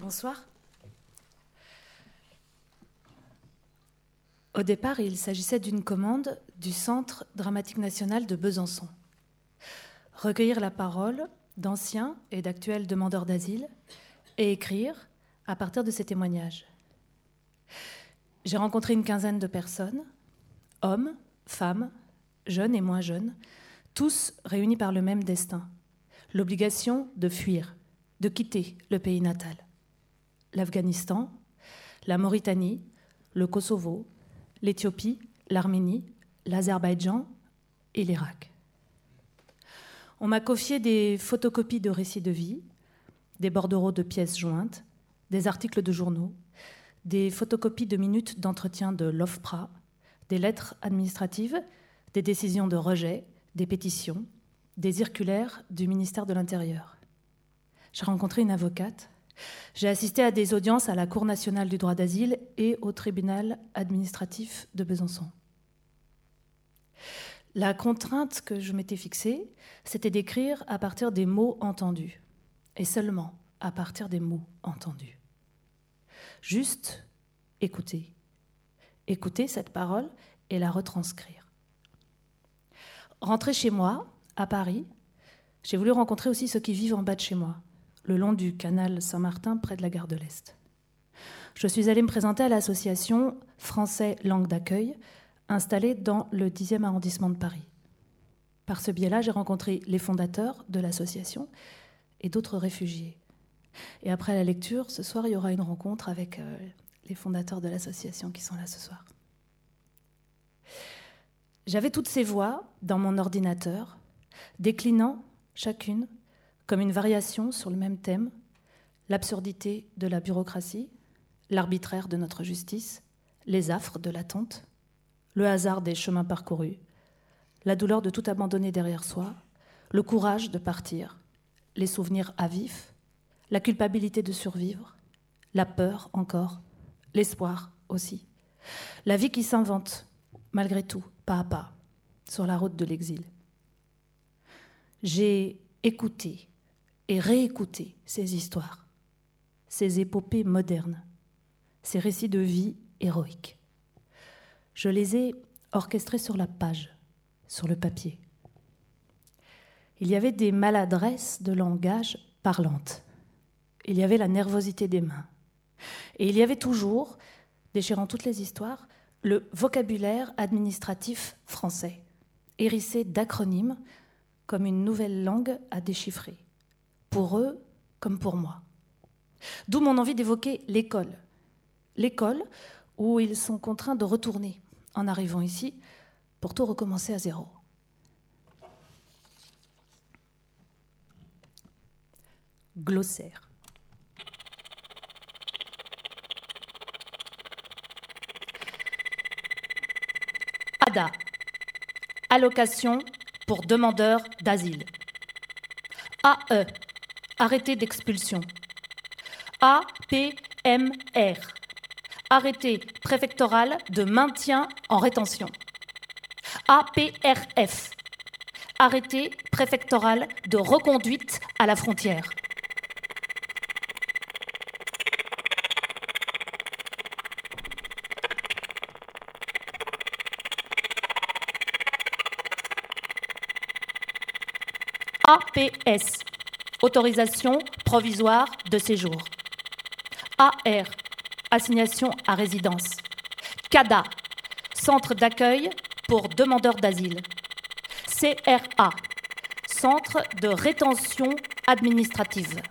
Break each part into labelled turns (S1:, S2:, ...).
S1: Bonsoir. Au départ, il s'agissait d'une commande du Centre dramatique national de Besançon. Recueillir la parole d'anciens et d'actuels demandeurs d'asile et écrire à partir de ces témoignages. J'ai rencontré une quinzaine de personnes, hommes, femmes, jeunes et moins jeunes, tous réunis par le même destin, l'obligation de fuir, de quitter le pays natal. L'Afghanistan, la Mauritanie, le Kosovo, l'Éthiopie, l'Arménie, l'Azerbaïdjan et l'Irak. On m'a confié des photocopies de récits de vie, des bordereaux de pièces jointes, des articles de journaux, des photocopies de minutes d'entretien de l'OFPRA, des lettres administratives, des décisions de rejet, des pétitions, des circulaires du ministère de l'Intérieur. J'ai rencontré une avocate. J'ai assisté à des audiences à la Cour nationale du droit d'asile et au tribunal administratif de Besançon. La contrainte que je m'étais fixée, c'était d'écrire à partir des mots entendus, et seulement à partir des mots entendus. Juste écouter. Écouter cette parole et la retranscrire. Rentrer chez moi, à Paris, j'ai voulu rencontrer aussi ceux qui vivent en bas de chez moi, le long du canal Saint-Martin près de la gare de l'Est. Je suis allée me présenter à l'association Français Langue d'accueil, installée dans le 10e arrondissement de Paris. Par ce biais-là, j'ai rencontré les fondateurs de l'association et d'autres réfugiés. Et après la lecture, ce soir, il y aura une rencontre avec euh, les fondateurs de l'association qui sont là ce soir. J'avais toutes ces voix dans mon ordinateur, déclinant chacune comme une variation sur le même thème, l'absurdité de la bureaucratie, l'arbitraire de notre justice, les affres de l'attente, le hasard des chemins parcourus, la douleur de tout abandonner derrière soi, le courage de partir, les souvenirs à vif, la culpabilité de survivre, la peur encore, l'espoir aussi, la vie qui s'invente malgré tout, pas à pas, sur la route de l'exil. J'ai écouté et réécouté ces histoires, ces épopées modernes, ces récits de vie héroïques. Je les ai orchestrés sur la page, sur le papier. Il y avait des maladresses de langage parlantes. Il y avait la nervosité des mains. Et il y avait toujours, déchirant toutes les histoires, le vocabulaire administratif français, hérissé d'acronymes comme une nouvelle langue à déchiffrer, pour eux comme pour moi. D'où mon envie d'évoquer l'école. L'école où ils sont contraints de retourner en arrivant ici pour tout recommencer à zéro. Glossaire. ADA, allocation pour demandeurs d'asile. AE, arrêté d'expulsion. APMR, arrêté préfectoral de maintien en rétention. APRF, arrêté préfectoral de reconduite à la frontière. APS, autorisation provisoire de séjour. AR, assignation à résidence. CADA, centre d'accueil pour demandeurs d'asile. CRA, centre de rétention administrative.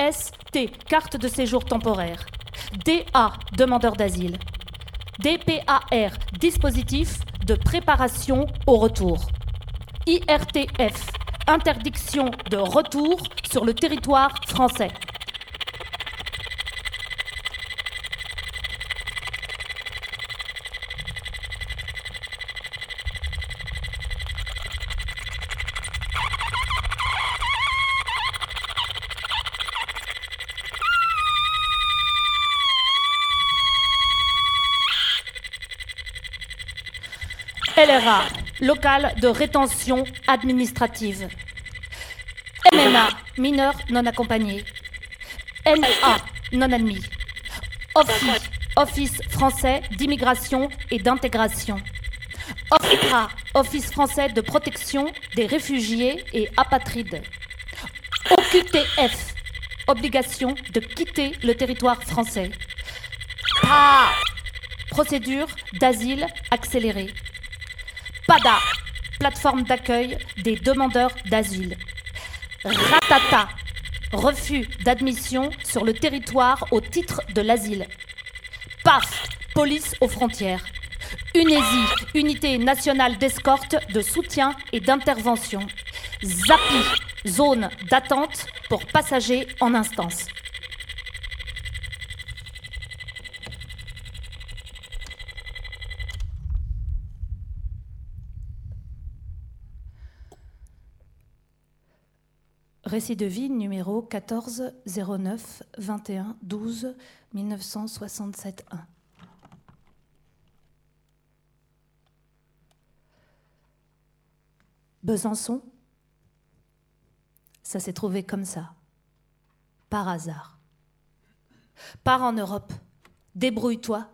S1: CST, carte de séjour temporaire. DA, demandeur d'asile. DPAR, dispositif de préparation au retour. IRTF, interdiction de retour sur le territoire français. Local de rétention administrative. MMA, mineur non accompagné. NA, non admis. Office français d'immigration et d'intégration. OFRA, Office français de protection des réfugiés et apatrides. OQTF, obligation de quitter le territoire français. PA, procédure d'asile accélérée. PADA, plateforme d'accueil des demandeurs d'asile. Ratata, refus d'admission sur le territoire au titre de l'asile. PAF, police aux frontières. UNESI, unité nationale d'escorte, de soutien et d'intervention. ZAPI, zone d'attente pour passagers en instance. Récit de vie numéro 14 09 21 12 1967 1. Besançon, ça s'est trouvé comme ça, par hasard. Pars en Europe, débrouille-toi,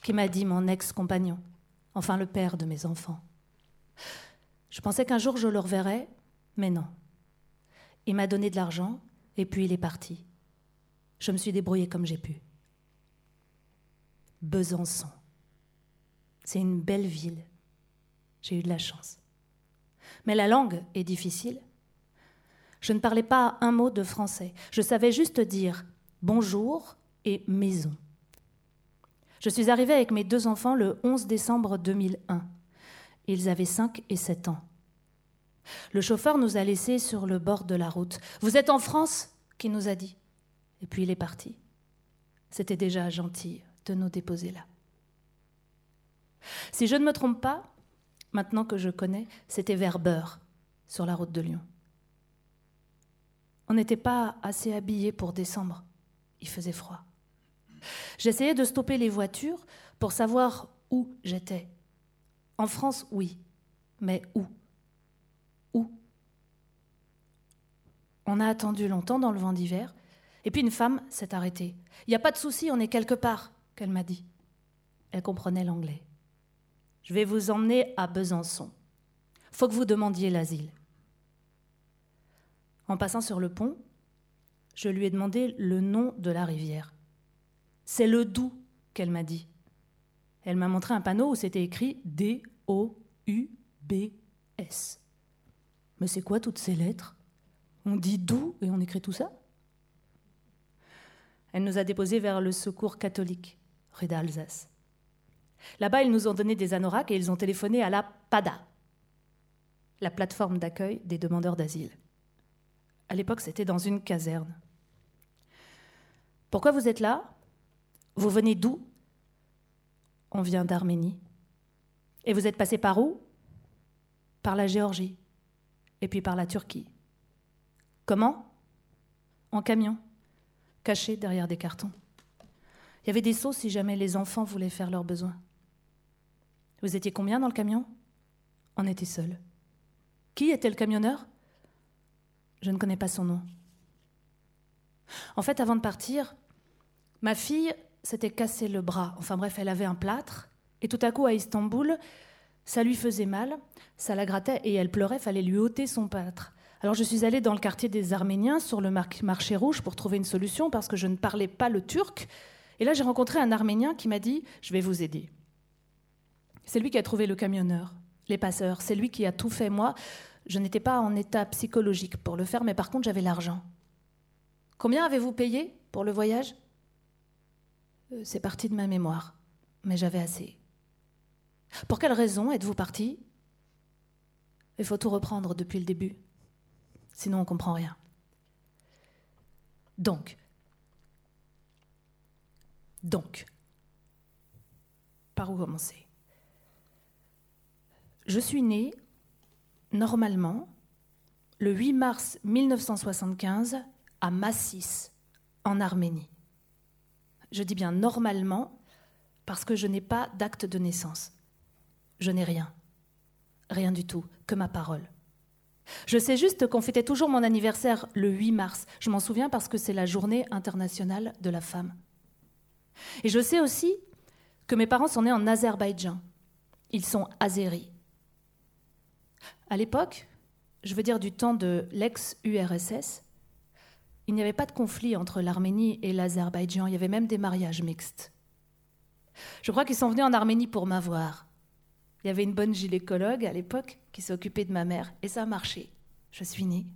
S1: qui m'a dit mon ex-compagnon, enfin le père de mes enfants. Je pensais qu'un jour je le reverrais, mais non. Il m'a donné de l'argent et puis il est parti. Je me suis débrouillée comme j'ai pu. Besançon. C'est une belle ville. J'ai eu de la chance. Mais la langue est difficile. Je ne parlais pas un mot de français. Je savais juste dire bonjour et maison. Je suis arrivée avec mes deux enfants le 11 décembre 2001. Ils avaient 5 et 7 ans. Le chauffeur nous a laissés sur le bord de la route. Vous êtes en France? qui nous a dit. Et puis il est parti. C'était déjà gentil de nous déposer là. Si je ne me trompe pas, maintenant que je connais, c'était vers Beurre, sur la route de Lyon. On n'était pas assez habillés pour décembre. Il faisait froid. J'essayais de stopper les voitures pour savoir où j'étais. En France, oui, mais où où? On a attendu longtemps dans le vent d'hiver, et puis une femme s'est arrêtée. Il n'y a pas de souci, on est quelque part, qu'elle m'a dit. Elle comprenait l'anglais. Je vais vous emmener à Besançon. Faut que vous demandiez l'asile. En passant sur le pont, je lui ai demandé le nom de la rivière. C'est le Doubs, qu'elle m'a dit. Elle m'a montré un panneau où c'était écrit D-O-U-B-S. Mais c'est quoi toutes ces lettres? On dit d'où et on écrit tout ça Elle nous a déposés vers le secours catholique, rue d'Alsace. Là-bas, ils nous ont donné des anoraks et ils ont téléphoné à la PADA, la plateforme d'accueil des demandeurs d'asile. À l'époque, c'était dans une caserne. Pourquoi vous êtes là? Vous venez d'où? On vient d'Arménie. Et vous êtes passé par où? Par la Géorgie et puis par la Turquie. Comment? En camion, caché derrière des cartons. Il y avait des seaux si jamais les enfants voulaient faire leurs besoins. Vous étiez combien dans le camion? On était seuls. Qui était le camionneur? Je ne connais pas son nom. En fait, avant de partir, ma fille s'était cassé le bras. Enfin bref, elle avait un plâtre. Et tout à coup, à Istanbul, ça lui faisait mal, ça la grattait et elle pleurait, fallait lui ôter son pâtre. Alors je suis allée dans le quartier des Arméniens sur le marché rouge pour trouver une solution parce que je ne parlais pas le turc. Et là j'ai rencontré un Arménien qui m'a dit Je vais vous aider. C'est lui qui a trouvé le camionneur, les passeurs, c'est lui qui a tout fait. Moi, je n'étais pas en état psychologique pour le faire, mais par contre j'avais l'argent. Combien avez-vous payé pour le voyage? Euh, C'est parti de ma mémoire, mais j'avais assez. Pour quelle raison êtes-vous parti? Il faut tout reprendre depuis le début, sinon on comprend rien. Donc, donc, par où commencer? Je suis née, normalement, le 8 mars 1975 à Massis, en Arménie. Je dis bien normalement parce que je n'ai pas d'acte de naissance je n'ai rien. rien du tout, que ma parole. Je sais juste qu'on fêtait toujours mon anniversaire le 8 mars. Je m'en souviens parce que c'est la journée internationale de la femme. Et je sais aussi que mes parents sont nés en Azerbaïdjan. Ils sont azéris. À l'époque, je veux dire du temps de l'ex-URSS, il n'y avait pas de conflit entre l'Arménie et l'Azerbaïdjan, il y avait même des mariages mixtes. Je crois qu'ils sont venus en Arménie pour m'avoir. Il y avait une bonne gynécologue à l'époque qui s'occupait de ma mère, et ça a marché. Je suis née.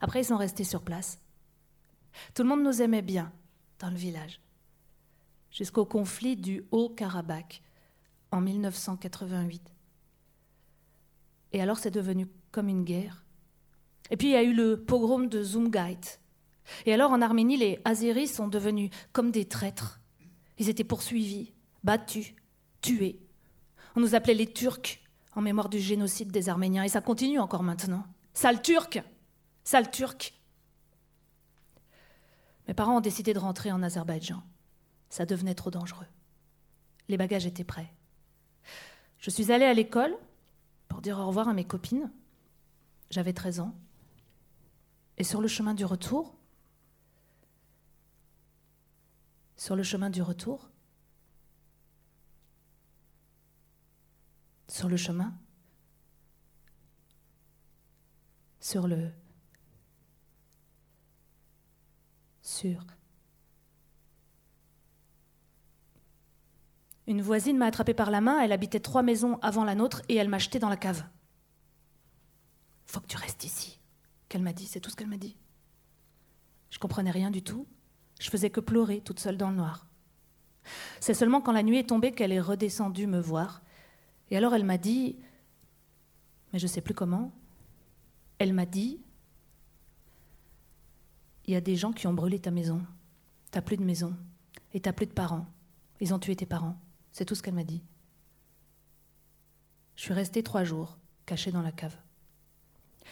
S1: Après, ils sont restés sur place. Tout le monde nous aimait bien dans le village, jusqu'au conflit du Haut-Karabakh en 1988. Et alors, c'est devenu comme une guerre. Et puis, il y a eu le pogrom de Zumgait. Et alors, en Arménie, les Azéris sont devenus comme des traîtres. Ils étaient poursuivis, battus, tués. On nous appelait les Turcs en mémoire du génocide des Arméniens, et ça continue encore maintenant. Sale Turc Sale Turc Mes parents ont décidé de rentrer en Azerbaïdjan. Ça devenait trop dangereux. Les bagages étaient prêts. Je suis allée à l'école pour dire au revoir à mes copines. J'avais 13 ans. Et sur le chemin du retour, sur le chemin du retour, sur le chemin, sur le, sur. Une voisine m'a attrapé par la main, elle habitait trois maisons avant la nôtre et elle m'a jeté dans la cave. Faut que tu restes ici, qu'elle m'a dit, c'est tout ce qu'elle m'a dit. Je comprenais rien du tout, je faisais que pleurer toute seule dans le noir. C'est seulement quand la nuit est tombée qu'elle est redescendue me voir et alors elle m'a dit, mais je ne sais plus comment, elle m'a dit, il y a des gens qui ont brûlé ta maison, t'as plus de maison, et t'as plus de parents, ils ont tué tes parents, c'est tout ce qu'elle m'a dit. Je suis restée trois jours, cachée dans la cave.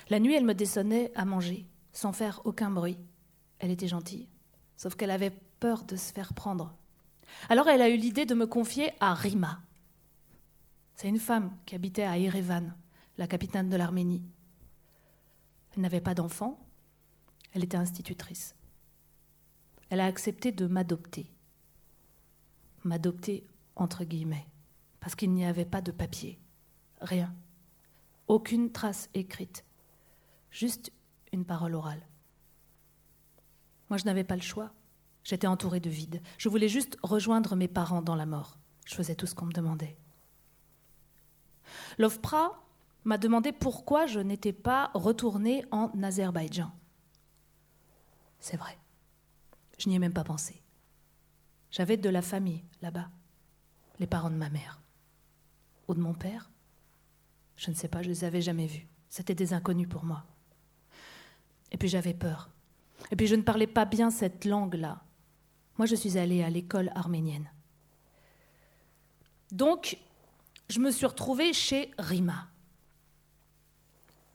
S1: La nuit, elle me descendait à manger, sans faire aucun bruit. Elle était gentille, sauf qu'elle avait peur de se faire prendre. Alors elle a eu l'idée de me confier à Rima. C'est une femme qui habitait à Erevan, la capitale de l'Arménie. Elle n'avait pas d'enfant, elle était institutrice. Elle a accepté de m'adopter. M'adopter entre guillemets, parce qu'il n'y avait pas de papier, rien, aucune trace écrite, juste une parole orale. Moi, je n'avais pas le choix. J'étais entourée de vide. Je voulais juste rejoindre mes parents dans la mort. Je faisais tout ce qu'on me demandait. L'OFPRA m'a demandé pourquoi je n'étais pas retournée en Azerbaïdjan. C'est vrai, je n'y ai même pas pensé. J'avais de la famille là-bas, les parents de ma mère. Ou de mon père Je ne sais pas, je les avais jamais vus. C'était des inconnus pour moi. Et puis j'avais peur. Et puis je ne parlais pas bien cette langue-là. Moi, je suis allée à l'école arménienne. Donc, je me suis retrouvée chez Rima.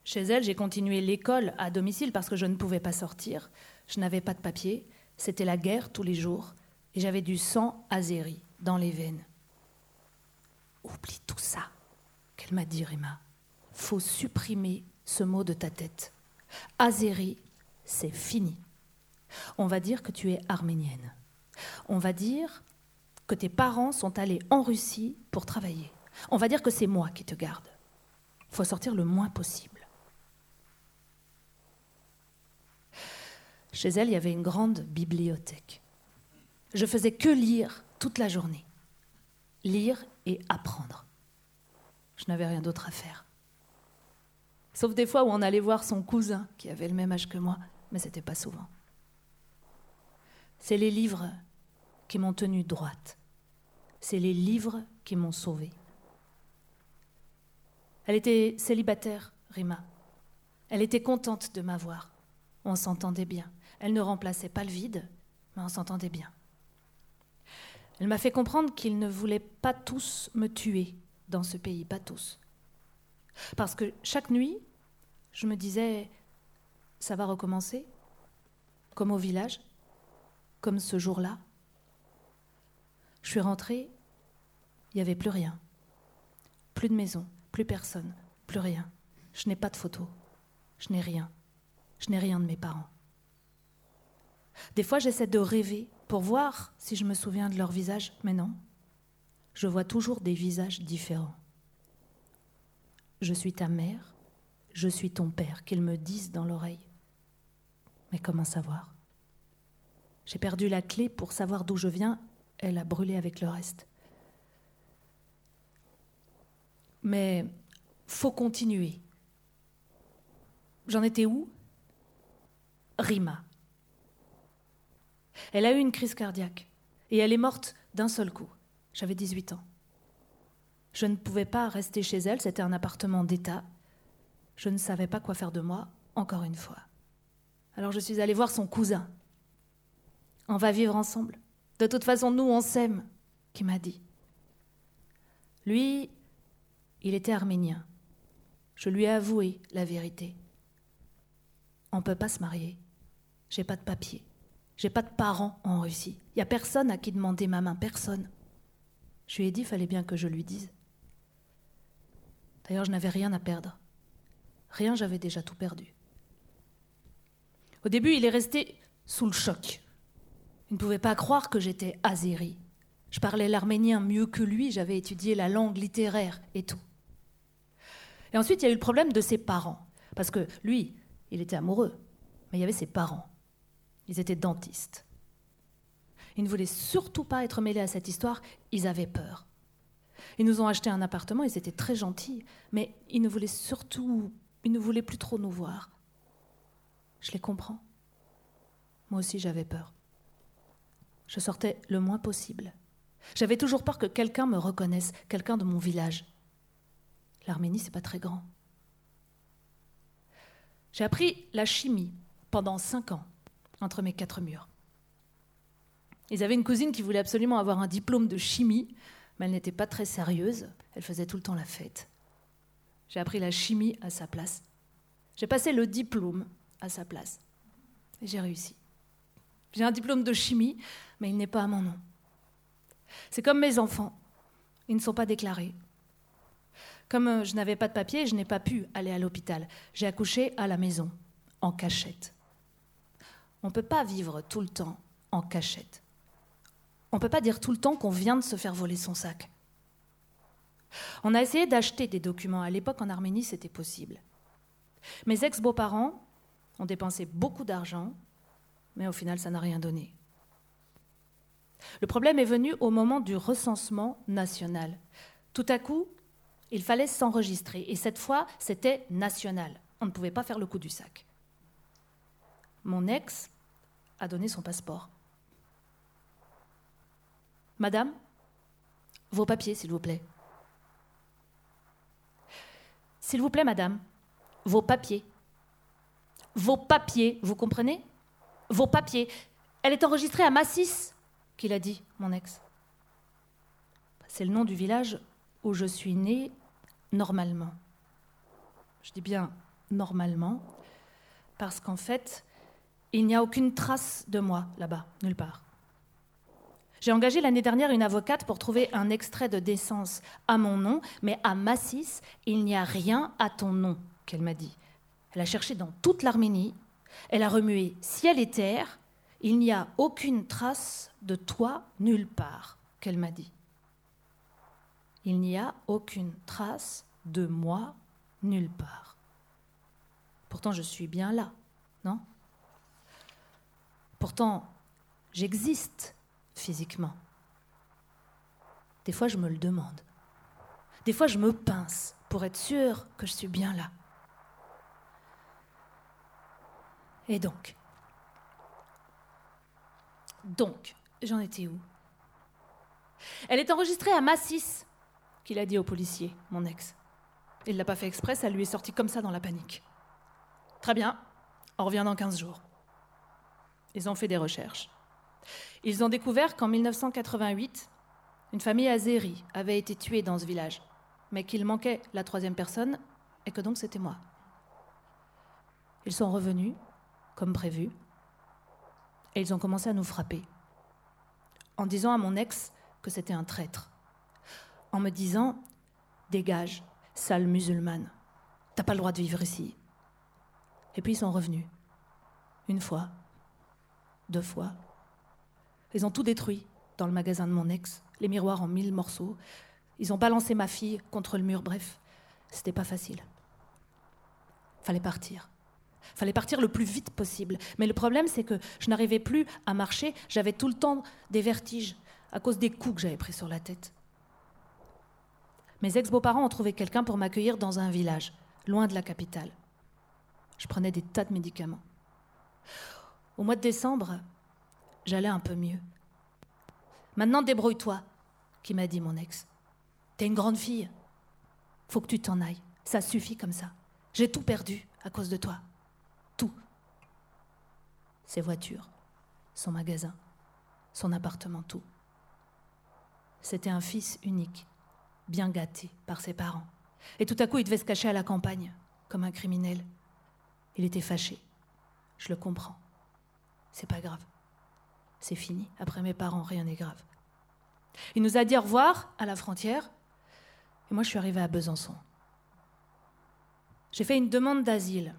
S1: Chez elle, j'ai continué l'école à domicile parce que je ne pouvais pas sortir. Je n'avais pas de papier. C'était la guerre tous les jours. Et j'avais du sang azéri dans les veines. Oublie tout ça, qu'elle m'a dit, Rima. Faut supprimer ce mot de ta tête. Azéri, c'est fini. On va dire que tu es arménienne. On va dire que tes parents sont allés en Russie pour travailler. On va dire que c'est moi qui te garde. Il faut sortir le moins possible. Chez elle, il y avait une grande bibliothèque. Je faisais que lire toute la journée. Lire et apprendre. Je n'avais rien d'autre à faire. Sauf des fois où on allait voir son cousin, qui avait le même âge que moi, mais c'était pas souvent. C'est les livres qui m'ont tenue droite. C'est les livres qui m'ont sauvée. Elle était célibataire, Rima. Elle était contente de m'avoir. On s'entendait bien. Elle ne remplaçait pas le vide, mais on s'entendait bien. Elle m'a fait comprendre qu'ils ne voulaient pas tous me tuer dans ce pays, pas tous. Parce que chaque nuit, je me disais, ça va recommencer, comme au village, comme ce jour-là. Je suis rentrée, il n'y avait plus rien, plus de maison, plus personne, plus rien. Je n'ai pas de photos. Je n'ai rien. Je n'ai rien de mes parents. Des fois, j'essaie de rêver pour voir si je me souviens de leur visage, mais non. Je vois toujours des visages différents. Je suis ta mère, je suis ton père, qu'ils me disent dans l'oreille. Mais comment savoir? J'ai perdu la clé pour savoir d'où je viens, elle a brûlé avec le reste. Mais faut continuer. J'en étais où? Rima. Elle a eu une crise cardiaque et elle est morte d'un seul coup. J'avais 18 ans. Je ne pouvais pas rester chez elle, c'était un appartement d'État. Je ne savais pas quoi faire de moi, encore une fois. Alors je suis allée voir son cousin. On va vivre ensemble. De toute façon, nous, on s'aime, qui m'a dit. Lui, il était arménien. Je lui ai avoué la vérité. On ne peut pas se marier. J'ai pas de papier. J'ai pas de parents en Russie. Il n'y a personne à qui demander ma main, personne. Je lui ai dit, fallait bien que je lui dise. D'ailleurs, je n'avais rien à perdre. Rien, j'avais déjà tout perdu. Au début, il est resté sous le choc. Il ne pouvait pas croire que j'étais azéri. Je parlais l'arménien mieux que lui, j'avais étudié la langue littéraire et tout. Et ensuite, il y a eu le problème de ses parents. Parce que lui, il était amoureux, mais il y avait ses parents. Ils étaient dentistes. Ils ne voulaient surtout pas être mêlés à cette histoire, ils avaient peur. Ils nous ont acheté un appartement, ils étaient très gentils, mais ils ne voulaient surtout, ils ne voulaient plus trop nous voir. Je les comprends. Moi aussi j'avais peur. Je sortais le moins possible. J'avais toujours peur que quelqu'un me reconnaisse, quelqu'un de mon village. L'Arménie, c'est pas très grand. J'ai appris la chimie pendant cinq ans entre mes quatre murs. Ils avaient une cousine qui voulait absolument avoir un diplôme de chimie, mais elle n'était pas très sérieuse, elle faisait tout le temps la fête. J'ai appris la chimie à sa place. J'ai passé le diplôme à sa place. Et j'ai réussi. J'ai un diplôme de chimie, mais il n'est pas à mon nom. C'est comme mes enfants. Ils ne sont pas déclarés. Comme euh, je n'avais pas de papier, je n'ai pas pu aller à l'hôpital. J'ai accouché à la maison, en cachette. On ne peut pas vivre tout le temps en cachette. On ne peut pas dire tout le temps qu'on vient de se faire voler son sac. On a essayé d'acheter des documents. À l'époque, en Arménie, c'était possible. Mes ex-beaux-parents ont dépensé beaucoup d'argent, mais au final, ça n'a rien donné. Le problème est venu au moment du recensement national. Tout à coup, il fallait s'enregistrer, et cette fois, c'était national. On ne pouvait pas faire le coup du sac. Mon ex a donné son passeport. Madame, vos papiers, s'il vous plaît. S'il vous plaît, madame, vos papiers. Vos papiers, vous comprenez? Vos papiers. Elle est enregistrée à Massis, qu'il a dit, mon ex. C'est le nom du village où je suis née normalement. Je dis bien normalement, parce qu'en fait, il n'y a aucune trace de moi là-bas, nulle part. J'ai engagé l'année dernière une avocate pour trouver un extrait de décence à mon nom, mais à Massis, il n'y a rien à ton nom, qu'elle m'a dit. Elle a cherché dans toute l'Arménie, elle a remué ciel et terre, il n'y a aucune trace de toi nulle part, qu'elle m'a dit. Il n'y a aucune trace de moi nulle part. Pourtant, je suis bien là, non? Pourtant, j'existe physiquement. Des fois, je me le demande. Des fois, je me pince pour être sûre que je suis bien là. Et donc? Donc, j'en étais où? Elle est enregistrée à Massis, qu'il a dit au policier, mon ex. Il l'a pas fait exprès, ça lui est sorti comme ça dans la panique. Très bien, on revient dans 15 jours. Ils ont fait des recherches. Ils ont découvert qu'en 1988, une famille azérie avait été tuée dans ce village, mais qu'il manquait la troisième personne et que donc c'était moi. Ils sont revenus, comme prévu, et ils ont commencé à nous frapper, en disant à mon ex que c'était un traître, en me disant Dégage, Sale musulmane. T'as pas le droit de vivre ici. Et puis ils sont revenus. Une fois, deux fois. Ils ont tout détruit dans le magasin de mon ex, les miroirs en mille morceaux. Ils ont balancé ma fille contre le mur, bref, c'était pas facile. Fallait partir. Fallait partir le plus vite possible. Mais le problème, c'est que je n'arrivais plus à marcher. J'avais tout le temps des vertiges à cause des coups que j'avais pris sur la tête. Mes ex-beaux-parents ont trouvé quelqu'un pour m'accueillir dans un village, loin de la capitale. Je prenais des tas de médicaments. Au mois de décembre, j'allais un peu mieux. Maintenant, débrouille-toi, qui m'a dit mon ex. T'es une grande fille. Faut que tu t'en ailles. Ça suffit comme ça. J'ai tout perdu à cause de toi. Tout. Ses voitures, son magasin, son appartement, tout. C'était un fils unique, bien gâté par ses parents. Et tout à coup, il devait se cacher à la campagne, comme un criminel. Il était fâché. Je le comprends. C'est pas grave. C'est fini. Après mes parents, rien n'est grave. Il nous a dit au revoir à la frontière. Et moi, je suis arrivée à Besançon. J'ai fait une demande d'asile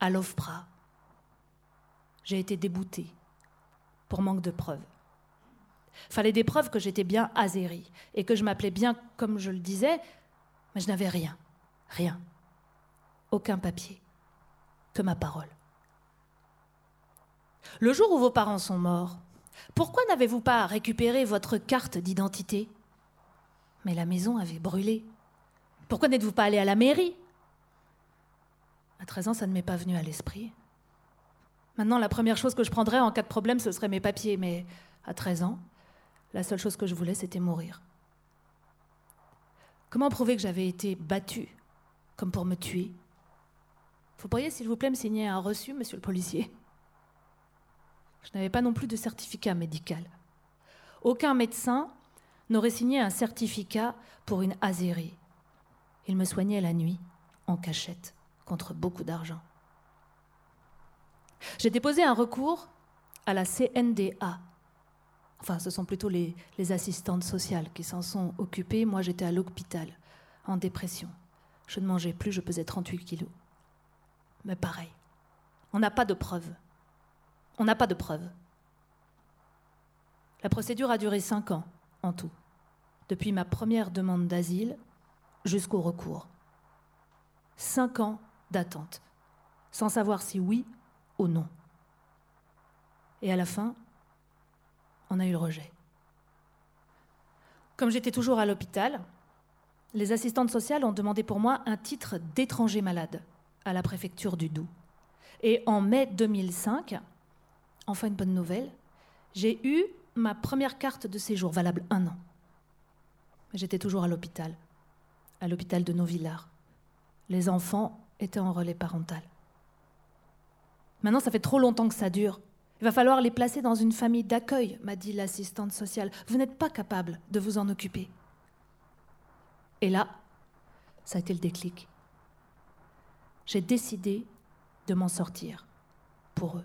S1: à l'OFPRA. J'ai été déboutée pour manque de preuves. Fallait des preuves que j'étais bien azérie et que je m'appelais bien comme je le disais, mais je n'avais rien, rien, aucun papier, que ma parole. Le jour où vos parents sont morts, pourquoi n'avez-vous pas récupéré votre carte d'identité? Mais la maison avait brûlé. Pourquoi n'êtes-vous pas allé à la mairie? À 13 ans, ça ne m'est pas venu à l'esprit. Maintenant, la première chose que je prendrais en cas de problème, ce serait mes papiers. Mais à 13 ans, la seule chose que je voulais, c'était mourir. Comment prouver que j'avais été battue, comme pour me tuer? Vous pourriez, s'il vous plaît, me signer un reçu, monsieur le policier? Je n'avais pas non plus de certificat médical. Aucun médecin n'aurait signé un certificat pour une azérie. Il me soignait la nuit, en cachette, contre beaucoup d'argent. J'ai déposé un recours à la CNDA. Enfin, ce sont plutôt les, assistantes sociales qui s'en sont occupées. Moi, j'étais à l'hôpital, en dépression. Je ne mangeais plus, je pesais 38 kilos. Mais pareil, on n'a pas de preuves. On n'a pas de preuves. La procédure a duré cinq ans en tout, depuis ma première demande d'asile jusqu'au recours. Cinq ans d'attente, sans savoir si oui ou non. Et à la fin, on a eu le rejet. Comme j'étais toujours à l'hôpital, les assistantes sociales ont demandé pour moi un titre d'étranger malade à la préfecture du Doubs. Et en mai 2005, enfin une bonne nouvelle, j'ai eu ma première carte de séjour valable un an. J'étais toujours à l'hôpital, à l'hôpital de Novillard. Les enfants étaient en relais parental. Maintenant, ça fait trop longtemps que ça dure. Il va falloir les placer dans une famille d'accueil, m'a dit l'assistante sociale. Vous n'êtes pas capable de vous en occuper. Et là, ça a été le déclic. J'ai décidé de m'en sortir pour eux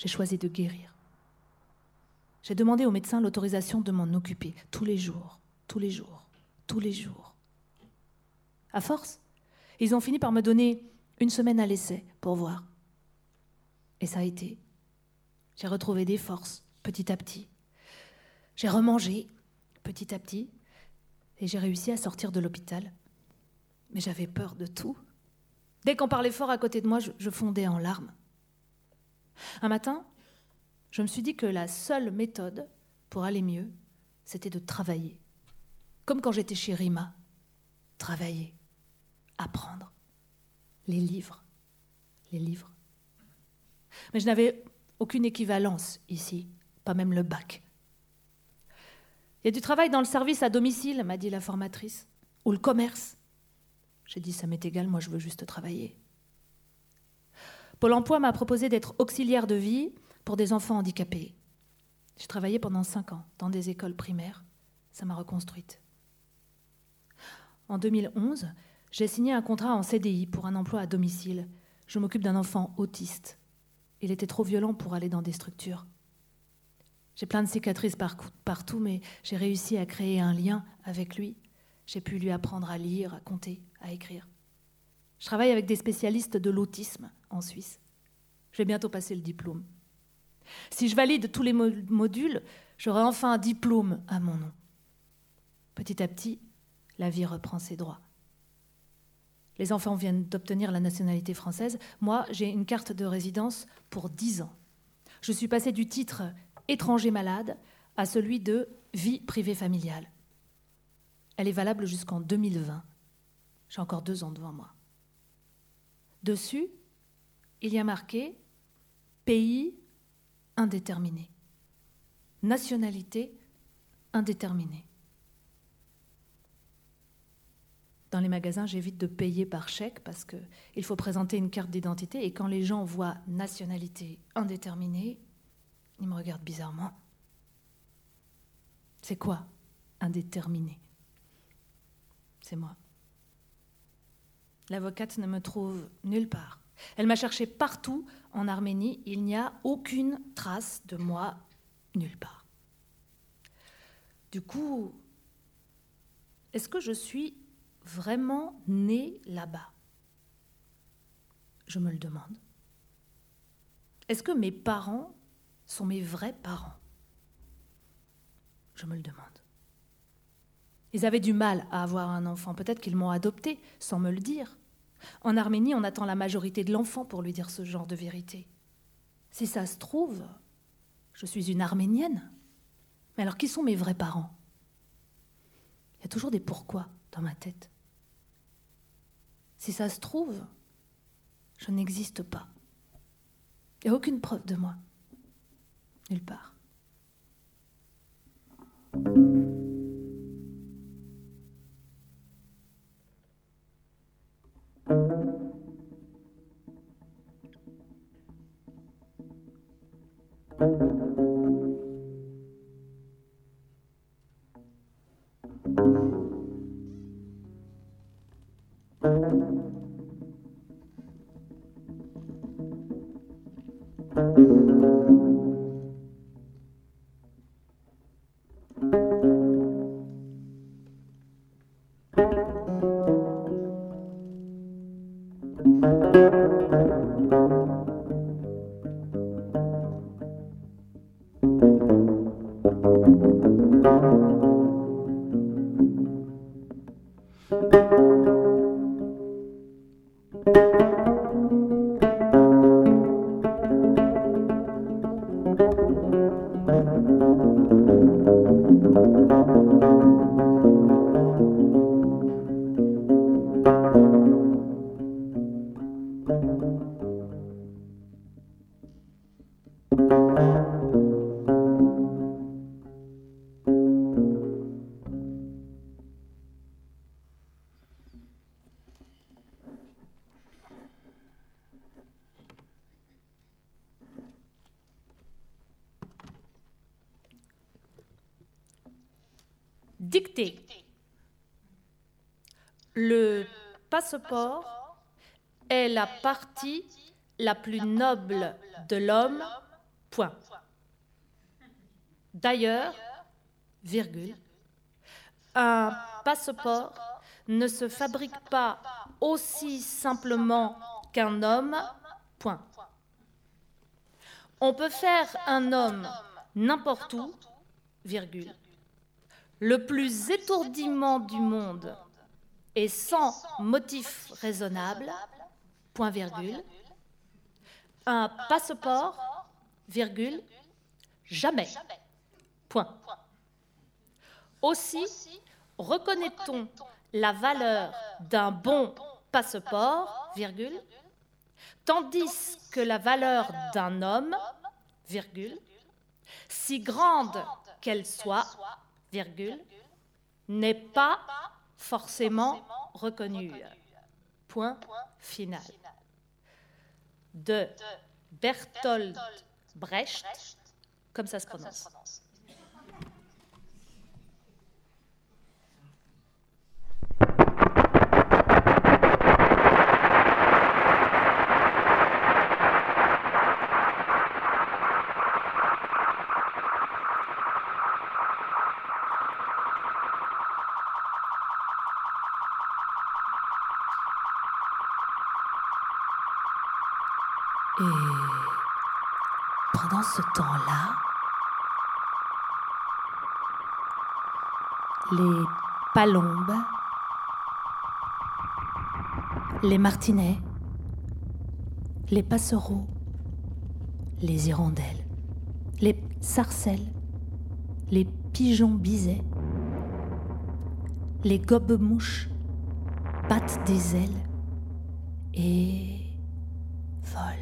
S1: j'ai choisi de guérir. J'ai demandé au médecin l'autorisation de m'en occuper tous les jours, tous les jours, tous les jours. À force, ils ont fini par me donner une semaine à l'essai pour voir. Et ça a été. J'ai retrouvé des forces petit à petit. J'ai remangé petit à petit et j'ai réussi à sortir de l'hôpital. Mais j'avais peur de tout. Dès qu'on parlait fort à côté de moi, je, fondais en larmes. Un matin, je me suis dit que la seule méthode pour aller mieux, c'était de travailler. Comme quand j'étais chez Rima. Travailler, apprendre, les livres, les livres. Mais je n'avais aucune équivalence ici, pas même le bac. Il y a du travail dans le service à domicile, m'a dit la formatrice, ou le commerce. J'ai dit, ça m'est égal, moi je veux juste travailler. Pôle emploi m'a proposé d'être auxiliaire de vie pour des enfants handicapés. J'ai travaillé pendant cinq ans dans des écoles primaires. Ça m'a reconstruite. En 2011, j'ai signé un contrat en CDI pour un emploi à domicile. Je m'occupe d'un enfant autiste. Il était trop violent pour aller dans des structures. J'ai plein de cicatrices partout, mais j'ai réussi à créer un lien avec lui. j'ai pu lui apprendre à lire, à compter, à écrire. Je travaille avec des spécialistes de l'autisme en Suisse. Je vais bientôt passer le diplôme. Si je valide tous les modules, j'aurai enfin un diplôme à mon nom. Petit à petit, la vie reprend ses droits. Les enfants viennent d'obtenir la nationalité française. Moi, j'ai une carte de résidence pour 10 ans. Je suis passée du titre étranger malade à celui de vie privée familiale. Elle est valable jusqu'en 2020. J'ai encore deux ans devant moi. Dessus, il y a marqué pays indéterminé, nationalité indéterminée. Dans les magasins, j'évite de payer par chèque parce qu'il faut présenter une carte d'identité et quand les gens voient nationalité indéterminée, ils me regardent bizarrement. C'est quoi indéterminé? C'est moi. L'avocate ne me trouve nulle part. Elle m'a cherché partout en Arménie. Il n'y a aucune trace de moi nulle part. Du coup, est-ce que je suis vraiment née là-bas Je me le demande. Est-ce que mes parents sont mes vrais parents? Je me le demande. Ils avaient du mal à avoir un enfant. Peut-être qu'ils m'ont adopté sans me le dire. En Arménie, on attend la majorité de l'enfant pour lui dire ce genre de vérité. Si ça se trouve, je suis une Arménienne. Mais alors qui sont mes vrais parents? Il y a toujours des pourquoi dans ma tête. Si ça se trouve, je n'existe pas. Il n'y a aucune preuve de moi. Nulle part. Thank you. Passeport est la partie la plus noble de l'homme, point. D'ailleurs, virgule, un passeport ne se fabrique pas aussi simplement qu'un homme, point. On peut faire un homme n'importe où, virgule, le plus étourdiment du monde et sans motif raisonnable, point virgule, un passeport, virgule, jamais, point. Aussi, reconnaît-on la valeur d'un bon passeport, virgule, tandis que la valeur d'un homme, virgule, si grande qu'elle soit, virgule, n'est pas forcément reconnue. Point final. De Bertolt Brecht, comme ça se prononce.
S2: Et pendant ce temps-là, les palombes, les martinets, les passereaux, les hirondelles, les sarcelles, les pigeons bisets, les gobes-mouches battent des ailes et volent,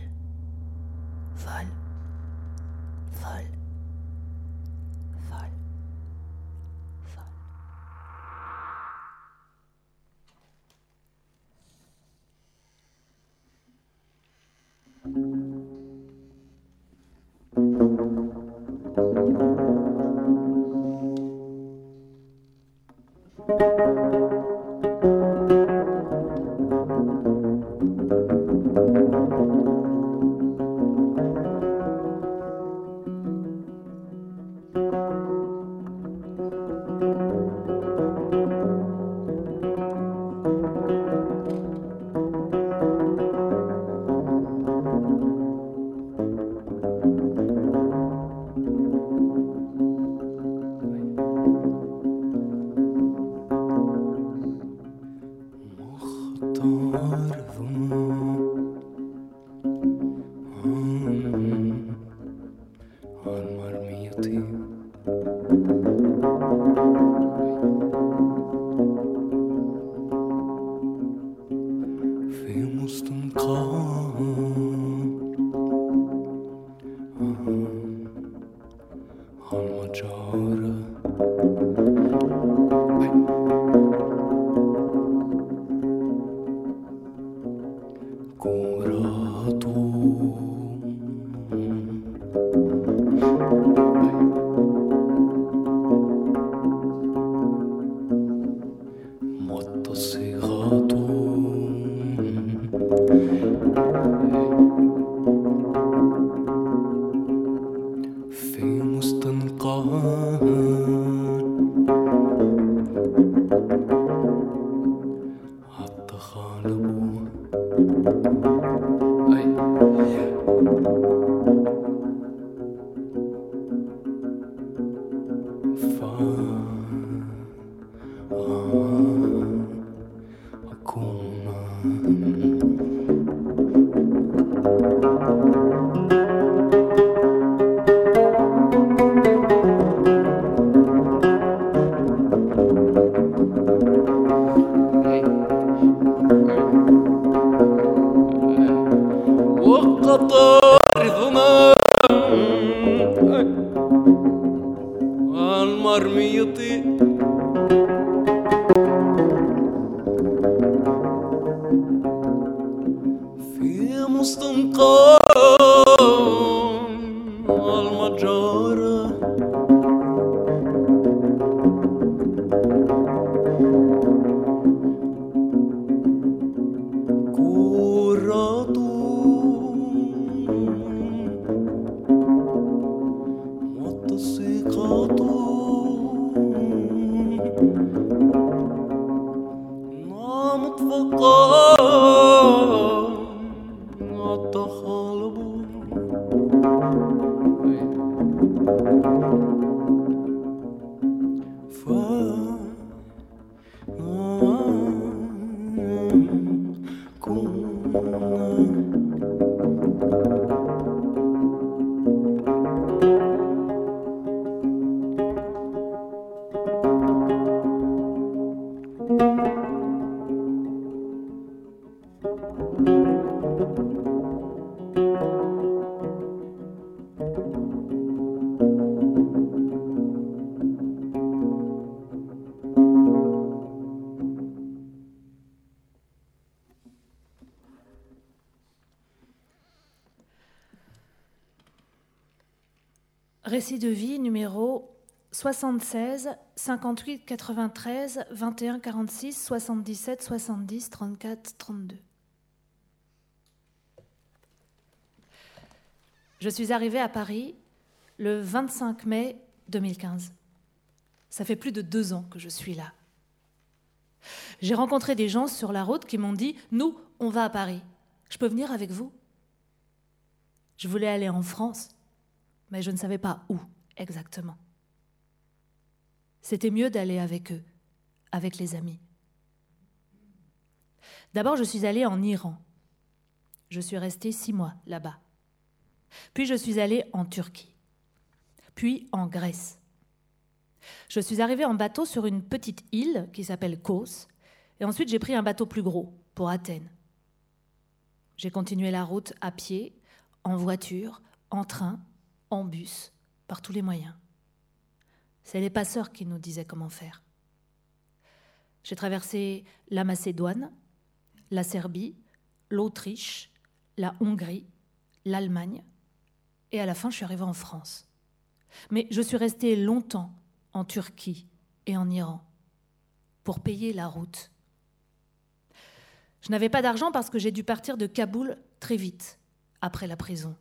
S2: Récit de vie numéro 76 58 93 21 46 77 70 34 32. Je suis arrivée à Paris le 25 mai 2015. Ça fait plus de deux ans que je suis là. J'ai rencontré des gens sur la route qui m'ont dit Nous, on va à Paris. Je peux venir avec vous
S1: Je voulais aller en France, mais je ne savais pas où exactement. C'était mieux d'aller avec eux, avec les amis. D'abord, je suis allée en Iran. Je suis restée six mois là-bas. Puis je suis allée en Turquie. Puis en Grèce. Je suis arrivée en bateau sur une petite île qui s'appelle Kos, et ensuite j'ai pris un bateau plus gros pour Athènes. J'ai continué la route à pied, en voiture, en train, en bus, par tous les moyens. C'est les passeurs qui nous disaient comment faire. J'ai traversé la Macédoine, la Serbie, l'Autriche, la Hongrie, l'Allemagne, et à la fin je suis arrivée en France. Mais je suis restée longtemps en Turquie et en Iran pour payer la route. Je n'avais pas d'argent parce que j'ai dû partir de Kaboul très vite, après la prison.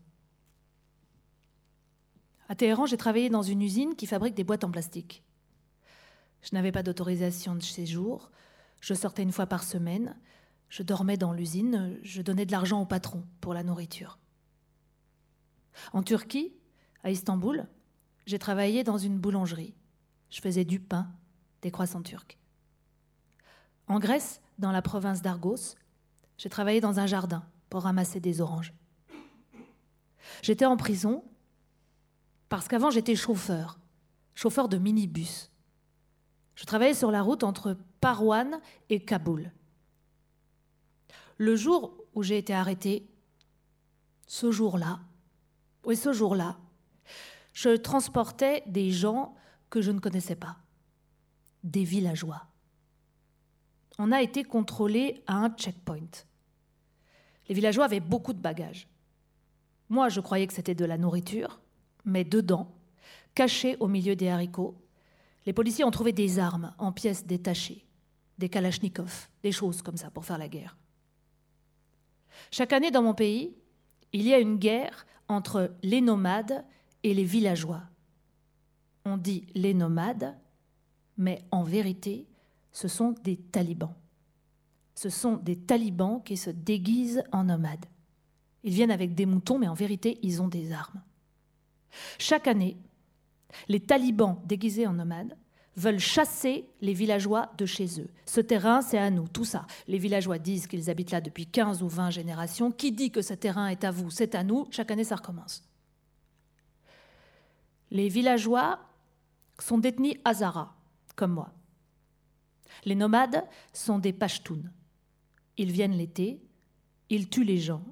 S1: À Téhéran, j'ai travaillé dans une usine qui fabrique des boîtes en plastique. Je n'avais pas d'autorisation de séjour, je sortais une fois par semaine, je dormais dans l'usine, je donnais de l'argent au patron pour la nourriture. En Turquie, à Istanbul, j'ai travaillé dans une boulangerie. Je faisais du pain, des croissants turcs. En Grèce, dans la province d'Argos, j'ai travaillé dans un jardin pour ramasser des oranges. J'étais en prison parce qu'avant j'étais chauffeur, chauffeur de minibus. Je travaillais sur la route entre Parouane et Kaboul. Le jour où j'ai été arrêté, ce jour-là, oui, ce jour-là, je transportais des gens que je ne connaissais pas, des villageois. On a été contrôlés à un checkpoint. Les villageois avaient beaucoup de bagages. Moi, je croyais que c'était de la nourriture, mais dedans, cachés au milieu des haricots, les policiers ont trouvé des armes en pièces détachées, des kalachnikovs, des choses comme ça pour faire la guerre. Chaque année dans mon pays, il y a une guerre entre les nomades et les villageois. On dit les nomades, mais en vérité, ce sont des talibans. Ce sont des talibans qui se déguisent en nomades. Ils viennent avec des moutons, mais en vérité, ils ont des armes. Chaque année, les talibans déguisés en nomades veulent chasser les villageois de chez eux. Ce terrain, c'est à nous, tout ça. Les villageois disent qu'ils habitent là depuis 15 ou 20 générations. Qui dit que ce terrain est à vous C'est à nous. Chaque année, ça recommence. Les villageois sont détenus Hazara, comme moi. Les nomades sont des Pashtuns. Ils viennent l'été, ils tuent les gens,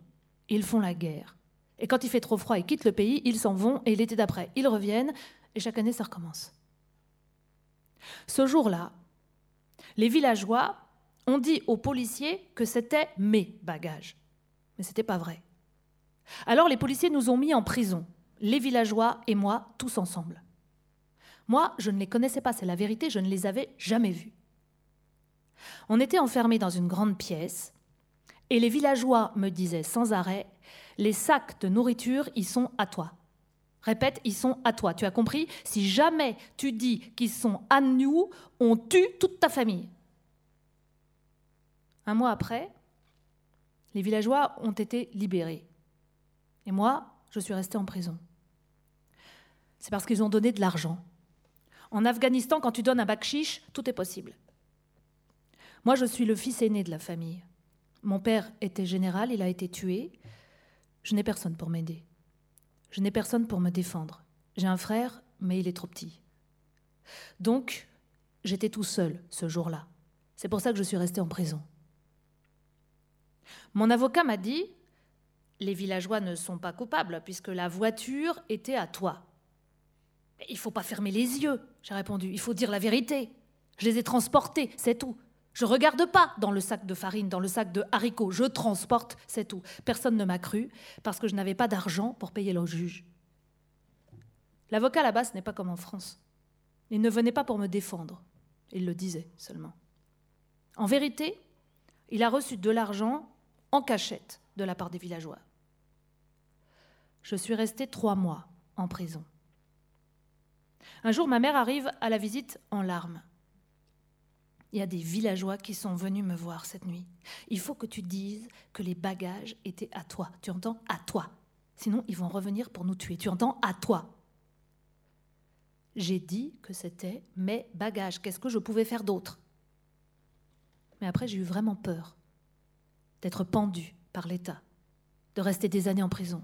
S1: ils font la guerre. Et quand il fait trop froid, ils quittent le pays, ils s'en vont, et l'été d'après, ils reviennent, et chaque année, ça recommence. Ce jour-là, les villageois ont dit aux policiers que c'était mes bagages. Mais ce n'était pas vrai. Alors les policiers nous ont mis en prison, les villageois et moi, tous ensemble. Moi, je ne les connaissais pas, c'est la vérité, je ne les avais jamais vus. On était enfermés dans une grande pièce, et les villageois me disaient sans arrêt, les sacs de nourriture, ils sont à toi. Répète, ils sont à toi. Tu as compris? Si jamais tu dis qu'ils sont à nous, on tue toute ta famille. Un mois après, les villageois ont été libérés. Et moi, je suis restée en prison. C'est parce qu'ils ont donné de l'argent. En Afghanistan, quand tu donnes un bakchiche, tout est possible. Moi, je suis le fils aîné de la famille. Mon père était général, il a été tué. Je n'ai personne pour m'aider. Je n'ai personne pour me défendre. J'ai un frère, mais il est trop petit. Donc, j'étais tout seul ce jour-là. C'est pour ça que je suis resté en prison. Mon avocat m'a dit Les villageois ne sont pas coupables puisque la voiture était à toi. Il ne faut pas fermer les yeux, j'ai répondu. Il faut dire la vérité. Je les ai transportés, c'est tout. Je regarde pas dans le sac de farine, dans le sac de haricots. Je transporte, c'est tout. Personne ne m'a cru parce que je n'avais pas d'argent pour payer le juge. L'avocat là-bas, ce n'est pas comme en France. Il ne venait pas pour me défendre. Il le disait seulement. En vérité, il a reçu de l'argent en cachette de la part des villageois. Je suis restée trois mois en prison. Un jour, ma mère arrive à la visite en larmes. Il y a des villageois qui sont venus me voir cette nuit. Il faut que tu dises que les bagages étaient à toi. Tu entends À toi. Sinon, ils vont revenir pour nous tuer. Tu entends À toi. J'ai dit que c'était mes bagages. Qu'est-ce que je pouvais faire d'autre? Mais après, j'ai eu vraiment peur d'être pendu par l'État, de rester des années en prison.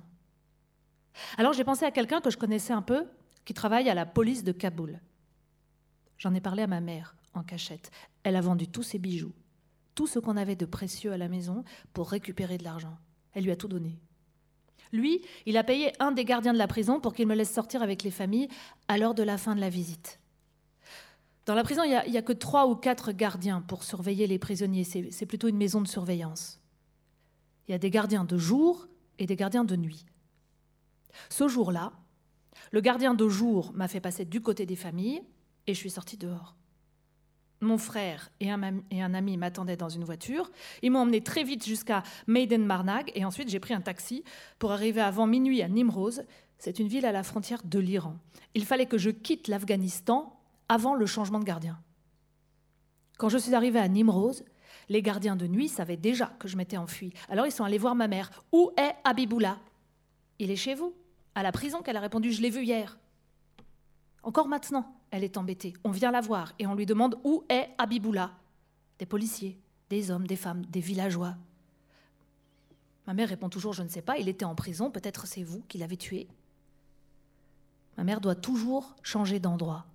S1: Alors j'ai pensé à quelqu'un que je connaissais un peu, qui travaille à la police de Kaboul. J'en ai parlé à ma mère en cachette. Elle a vendu tous ses bijoux, tout ce qu'on avait de précieux à la maison pour récupérer de l'argent. Elle lui a tout donné. Lui, il a payé un des gardiens de la prison pour qu'il me laisse sortir avec les familles à l'heure de la fin de la visite. Dans la prison, il n'y a, que trois ou quatre gardiens pour surveiller les prisonniers. C'est plutôt une maison de surveillance. Il y a des gardiens de jour et des gardiens de nuit. Ce jour-là, le gardien de jour m'a fait passer du côté des familles et je suis sortie dehors. Mon frère et un, ami m'attendaient dans une voiture. Ils m'ont emmené très vite jusqu'à Maiden Marnag et ensuite j'ai pris un taxi pour arriver avant minuit à Nimroz. C'est une ville à la frontière de l'Iran. Il fallait que je quitte l'Afghanistan avant le changement de gardien. Quand je suis arrivée à Nimroz, les gardiens de nuit savaient déjà que je m'étais enfuie. Alors ils sont allés voir ma mère. Où est Abiboula Il est chez vous, à la prison qu'elle a répondu Je l'ai vu hier. Encore maintenant, elle est embêtée. On vient la voir et on lui demande où est Abiboula. Des policiers, des hommes, des femmes, des villageois. Ma mère répond toujours Je ne sais pas, il était en prison, peut-être c'est vous qui l'avez tué. Ma mère doit toujours changer d'endroit.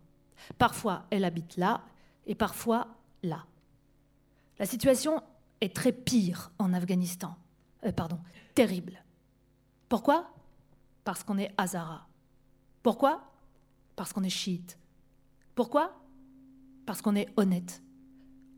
S1: Parfois, elle habite là et parfois là. La situation est très pire en Afghanistan. Euh, pardon, terrible. Pourquoi? Parce qu'on est Hazara. Pourquoi? Parce qu'on est chiite. Pourquoi? Parce qu'on est honnête.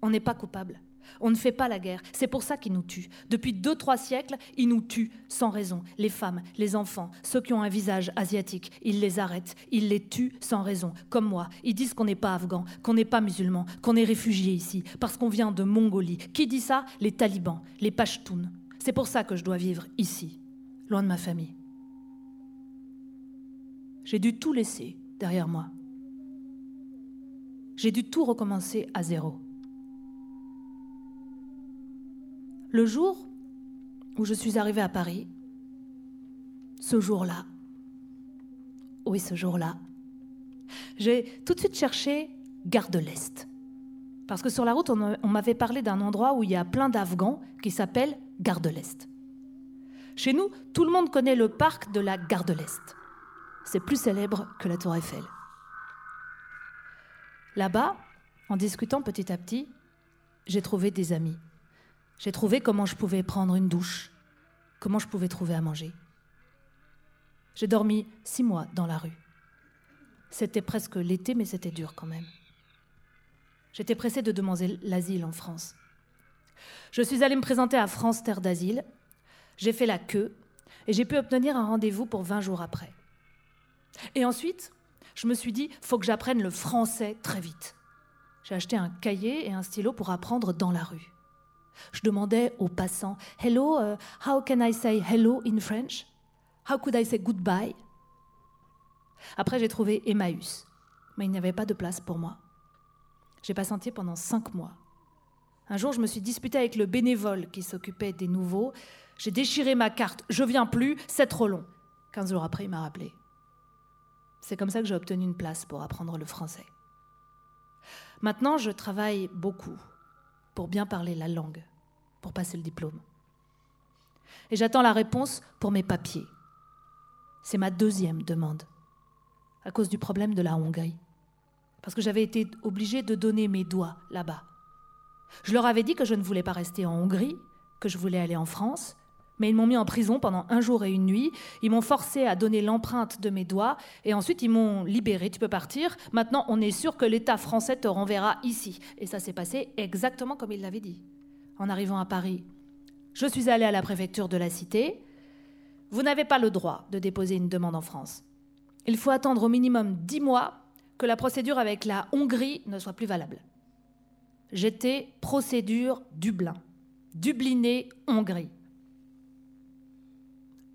S1: On n'est pas coupable. On ne fait pas la guerre. C'est pour ça qu'ils nous tuent. Depuis deux, trois siècles, ils nous tuent sans raison. Les femmes, les enfants, ceux qui ont un visage asiatique, ils les arrêtent. Ils les tuent sans raison. Comme moi, ils disent qu'on n'est pas afghan, qu'on n'est pas musulman, qu'on est réfugié ici, parce qu'on vient de Mongolie. Qui dit ça? Les talibans, les pashtuns. C'est pour ça que je dois vivre ici, loin de ma famille. J'ai dû tout laisser derrière moi. J'ai dû tout recommencer à zéro. Le jour où je suis arrivée à Paris, ce jour-là, oui, ce jour-là, j'ai tout de suite cherché Gare de l'Est. Parce que sur la route, on m'avait parlé d'un endroit où il y a plein d'Afghans qui s'appelle Gare de l'Est. Chez nous, tout le monde connaît le parc de la Gare de l'Est. C'est plus célèbre que la Tour Eiffel. Là-bas, en discutant petit à petit, j'ai trouvé des amis. J'ai trouvé comment je pouvais prendre une douche, comment je pouvais trouver à manger. J'ai dormi six mois dans la rue. C'était presque l'été, mais c'était dur quand même. J'étais pressée de demander l'asile en France. Je suis allée me présenter à France Terre d'Asile. J'ai fait la queue et j'ai pu obtenir un rendez-vous pour 20 jours après. Et ensuite, je me suis dit, faut que j'apprenne le français très vite. J'ai acheté un cahier et un stylo pour apprendre dans la rue. Je demandais aux passants Hello, uh, how can I say hello in French? How could I say goodbye? Après, j'ai trouvé Emmaüs, mais il n'y avait pas de place pour moi. J'ai patienté pendant cinq mois. Un jour, je me suis disputée avec le bénévole qui s'occupait des nouveaux. J'ai déchiré ma carte. Je viens plus, c'est trop long. Quinze jours après, il m'a rappelé. C'est comme ça que j'ai obtenu une place pour apprendre le français. Maintenant, je travaille beaucoup pour bien parler la langue, pour passer le diplôme. Et j'attends la réponse pour mes papiers. C'est ma deuxième demande, à cause du problème de la Hongrie. Parce que j'avais été obligée de donner mes doigts là-bas. Je leur avais dit que je ne voulais pas rester en Hongrie, que je voulais aller en France, mais ils m'ont mis en prison pendant un jour et une nuit. Ils m'ont forcé à donner l'empreinte de mes doigts et ensuite ils m'ont libéré. Tu peux partir. Maintenant, on est sûr que l'État français te renverra ici. Et ça s'est passé exactement comme il l'avait dit. En arrivant à Paris, je suis allée à la préfecture de la Cité. Vous n'avez pas le droit de déposer une demande en France. Il faut attendre au minimum dix mois que la procédure avec la Hongrie ne soit plus valable. J'étais procédure Dublin. Dubliné Hongrie.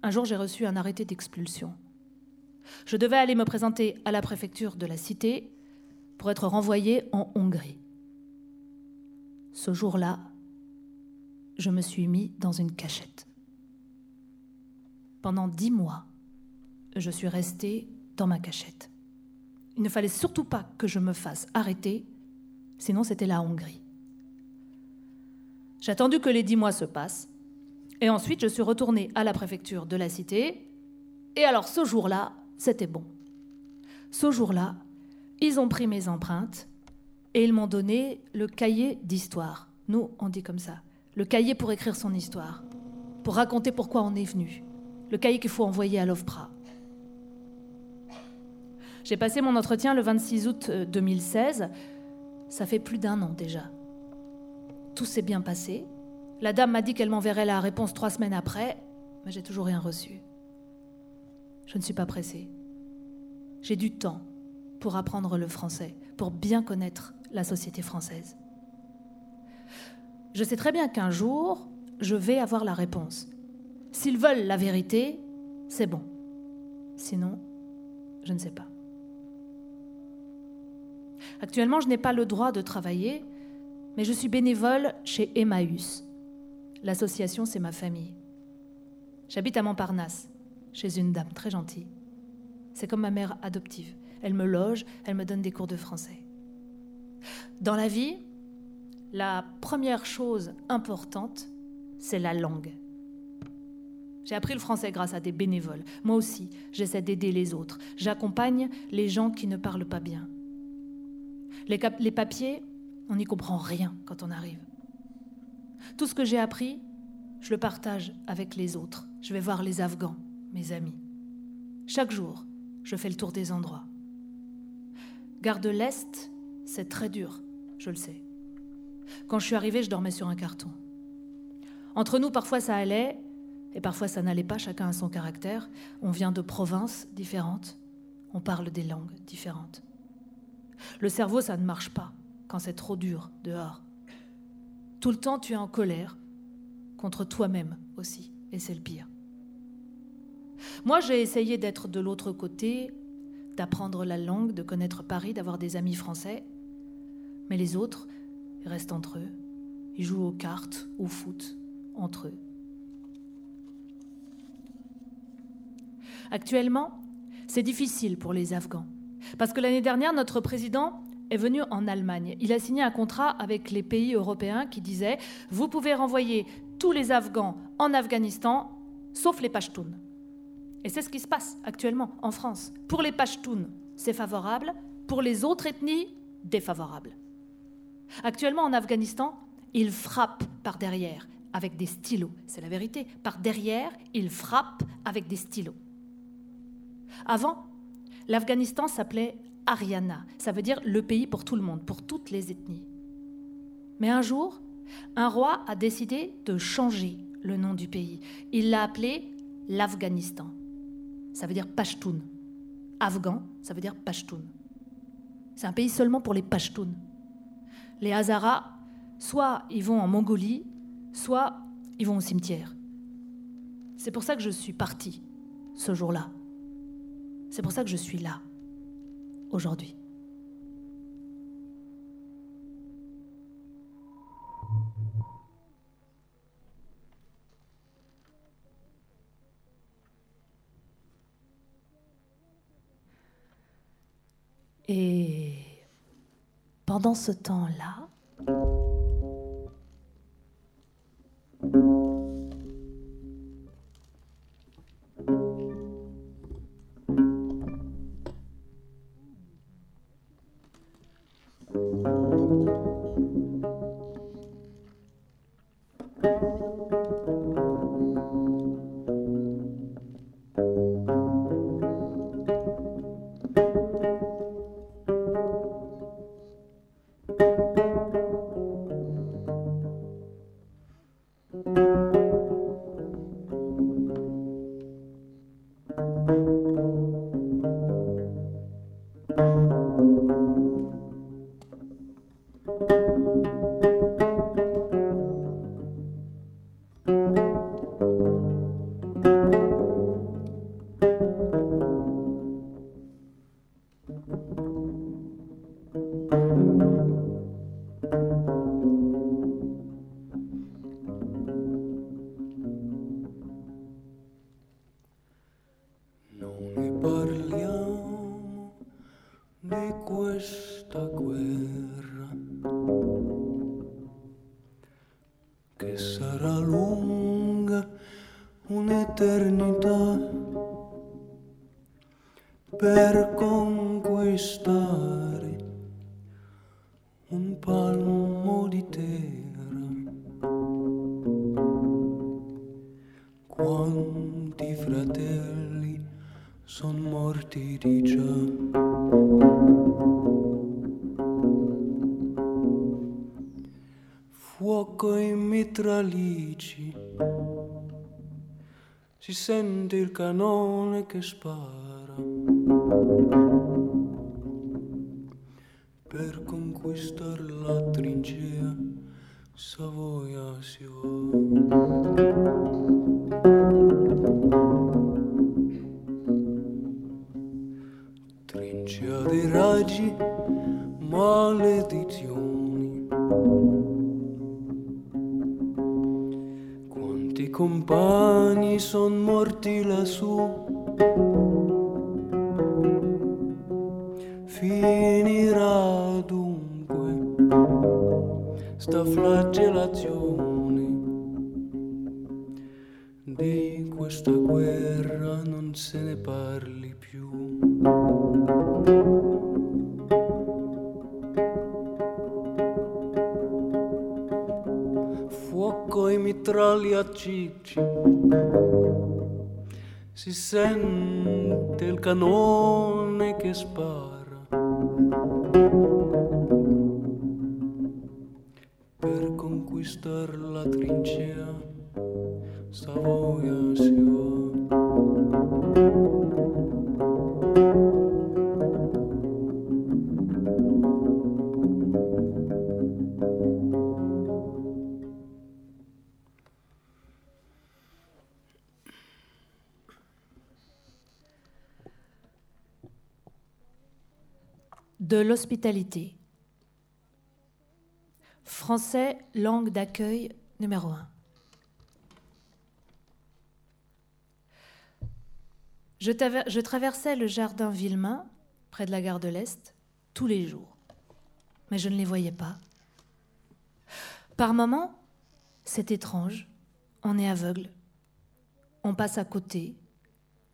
S1: Un jour, j'ai reçu un arrêté d'expulsion. Je devais aller me présenter à la préfecture de la cité pour être renvoyé en Hongrie. Ce jour-là, je me suis mis dans une cachette. Pendant dix mois, je suis restée dans ma cachette. Il ne fallait surtout pas que je me fasse arrêter, sinon c'était la Hongrie. J'ai attendu que les dix mois se passent, et ensuite je suis retournée à la préfecture de la cité, et alors ce jour-là, c'était bon. Ce jour-là, ils ont pris mes empreintes et ils m'ont donné le cahier d'histoire. Nous, on dit comme ça. Le cahier pour écrire son histoire, pour raconter pourquoi on est venu. Le cahier qu'il faut envoyer à l'OFPRA. J'ai passé mon entretien le 26 août 2016. Euh, Ça fait plus d'un an déjà. Tout s'est bien passé. La dame m'a dit qu'elle m'enverrait la réponse trois semaines après, mais j'ai toujours rien reçu. Je ne suis pas pressée. J'ai du temps pour apprendre le français, pour bien connaître la société française. Je sais très bien qu'un jour, je vais avoir la réponse. S'ils veulent la vérité, c'est bon. Sinon, je ne sais pas. Actuellement, je n'ai pas le droit de travailler, mais je suis bénévole chez Emmaüs. L'association, c'est ma famille. J'habite à Montparnasse, chez une dame très gentille. C'est comme ma mère adoptive. Elle me loge, elle me donne des cours de français. Dans la vie, la première chose importante, c'est la langue. J'ai appris le français grâce à des bénévoles. Moi aussi, j'essaie d'aider les autres. J'accompagne les gens qui ne parlent pas bien. Les, les papiers, on n'y comprend rien quand on arrive. Tout ce que j'ai appris, je le partage avec les autres. Je vais voir les Afghans, mes amis. Chaque jour, je fais le tour des endroits. Gare de l'Est, c'est très dur, je le sais. Quand je suis arrivée, je dormais sur un carton. Entre nous, parfois ça allait, et parfois ça n'allait pas, chacun a son caractère. On vient de provinces différentes, on parle des langues différentes. Le cerveau, ça ne marche pas quand c'est trop dur dehors. Tout le temps, tu es en colère contre toi-même aussi, et c'est le pire. Moi, j'ai essayé d'être de l'autre côté, d'apprendre la langue, de connaître Paris, d'avoir des amis français. Mais les autres, restent entre eux. Ils jouent aux cartes, au foot, entre eux. Actuellement, c'est difficile pour les Afghans. Parce que l'année dernière, notre président est venu en Allemagne. Il a signé un contrat avec les pays européens qui disait Vous pouvez renvoyer tous les Afghans en Afghanistan, sauf les Pashtuns. Et c'est ce qui se passe actuellement en France. Pour les Pashtuns, c'est favorable. Pour les autres ethnies, défavorable. Actuellement en Afghanistan, ils frappent par derrière avec des stylos. C'est la vérité. Par derrière, ils frappent avec des stylos. Avant, l'Afghanistan s'appelait Ariana. Ça veut dire le pays pour tout le monde, pour toutes les ethnies. Mais un jour, un roi a décidé de changer le nom du pays. Il l'a appelé l'Afghanistan ça veut dire Pashtun. Afghan, ça veut dire Pashtun. C'est un pays seulement pour les Pashtuns. Les Hazaras, soit ils vont en Mongolie, soit ils vont au cimetière. C'est pour ça que je suis partie ce jour-là. C'est pour ça que je suis là, aujourd'hui. Et pendant ce temps-là,
S2: si sente il canone che spara. Per conquistare la trincea, Savoia si va. Trincea dei raggi, maledizioni. Compagni son morti lassù. Finirà dunque sta flagellazione di questa guerra non se ne parli più. Fuoco i mitrali a cicci, si sente il canone che spara. Per conquistare la trincea, Savoia si va.
S1: De l'hospitalité. Français, langue d'accueil numéro 1. Je, je, traversais le jardin Villemain, près de la gare de l'Est, tous les jours. Mais je ne les voyais pas. Par moments, c'est étrange. On est aveugle. On passe à côté,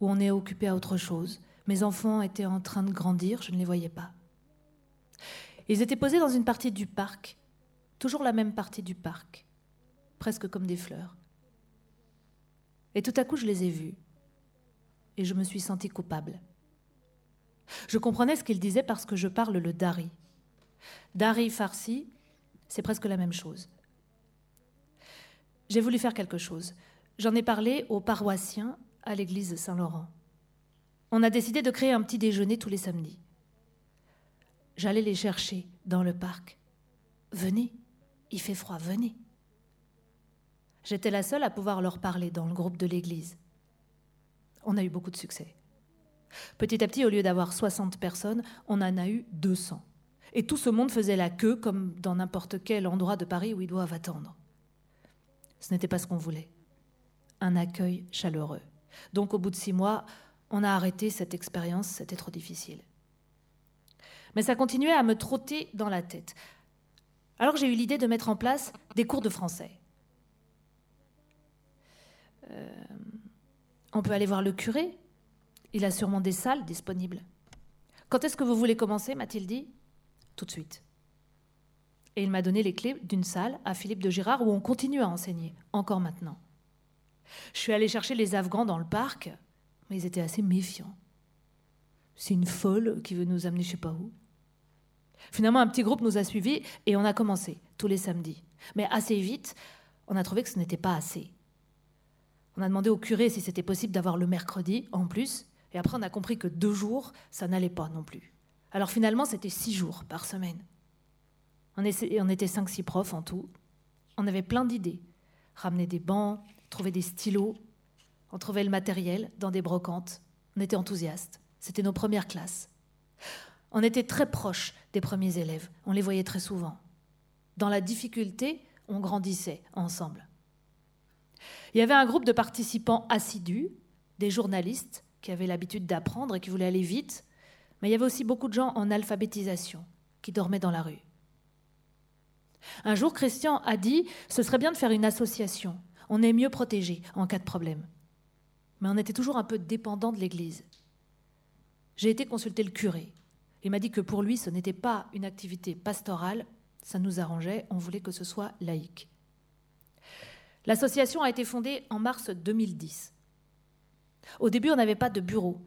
S1: ou on est occupé à autre chose. Mes enfants étaient en train de grandir, je ne les voyais pas. Ils étaient posés dans une partie du parc, toujours la même partie du parc, presque comme des fleurs. Et tout à coup, je les ai vus, et je me suis sentie coupable. Je comprenais ce qu'ils disaient parce que je parle le dari. Dari farsi, c'est presque la même chose. J'ai voulu faire quelque chose. J'en ai parlé aux paroissiens à l'église Saint-Laurent. On a décidé de créer un petit déjeuner tous les samedis. J'allais les chercher dans le parc. Venez, il fait froid, venez. J'étais la seule à pouvoir leur parler dans le groupe de l'église. On a eu beaucoup de succès. Petit à petit, au lieu d'avoir 60 personnes, on en a eu 200. Et tout ce monde faisait la queue comme dans n'importe quel endroit de Paris où ils doivent attendre. Ce n'était pas ce qu'on voulait. Un accueil chaleureux. Donc au bout de six mois, on a arrêté cette expérience, c'était trop difficile mais ça continuait à me trotter dans la tête. Alors j'ai eu l'idée de mettre en place des cours de français. Euh, on peut aller voir le curé, il a sûrement des salles disponibles. Quand est-ce que vous voulez commencer m'a-t-il dit Tout de suite. Et il m'a donné les clés d'une salle à Philippe de Girard où on continue à enseigner, encore maintenant. Je suis allée chercher les Afghans dans le parc, mais ils étaient assez méfiants. C'est une folle qui veut nous amener je sais pas où. Finalement, un petit groupe nous a suivis et on a commencé tous les samedis. Mais assez vite, on a trouvé que ce n'était pas assez. On a demandé au curé si c'était possible d'avoir le mercredi en plus, et après on a compris que deux jours, ça n'allait pas non plus. Alors finalement, c'était six jours par semaine. On, était cinq, six profs en tout. On avait plein d'idées. Ramener des bancs, trouver des stylos. On trouvait le matériel dans des brocantes. On était enthousiastes. C'était nos premières classes. On était très proches des premiers élèves, on les voyait très souvent. Dans la difficulté, on grandissait ensemble. Il y avait un groupe de participants assidus, des journalistes qui avaient l'habitude d'apprendre et qui voulaient aller vite, mais il y avait aussi beaucoup de gens en alphabétisation qui dormaient dans la rue. Un jour, Christian a dit ce serait bien de faire une association. On est mieux protégé en cas de problème. Mais on était toujours un peu dépendant de l'Église. J'ai été consulter le curé. Il m'a dit que pour lui, ce n'était pas une activité pastorale, ça nous arrangeait, on voulait que ce soit laïque. L'association a été fondée en mars 2010. Au début, on n'avait pas de bureau,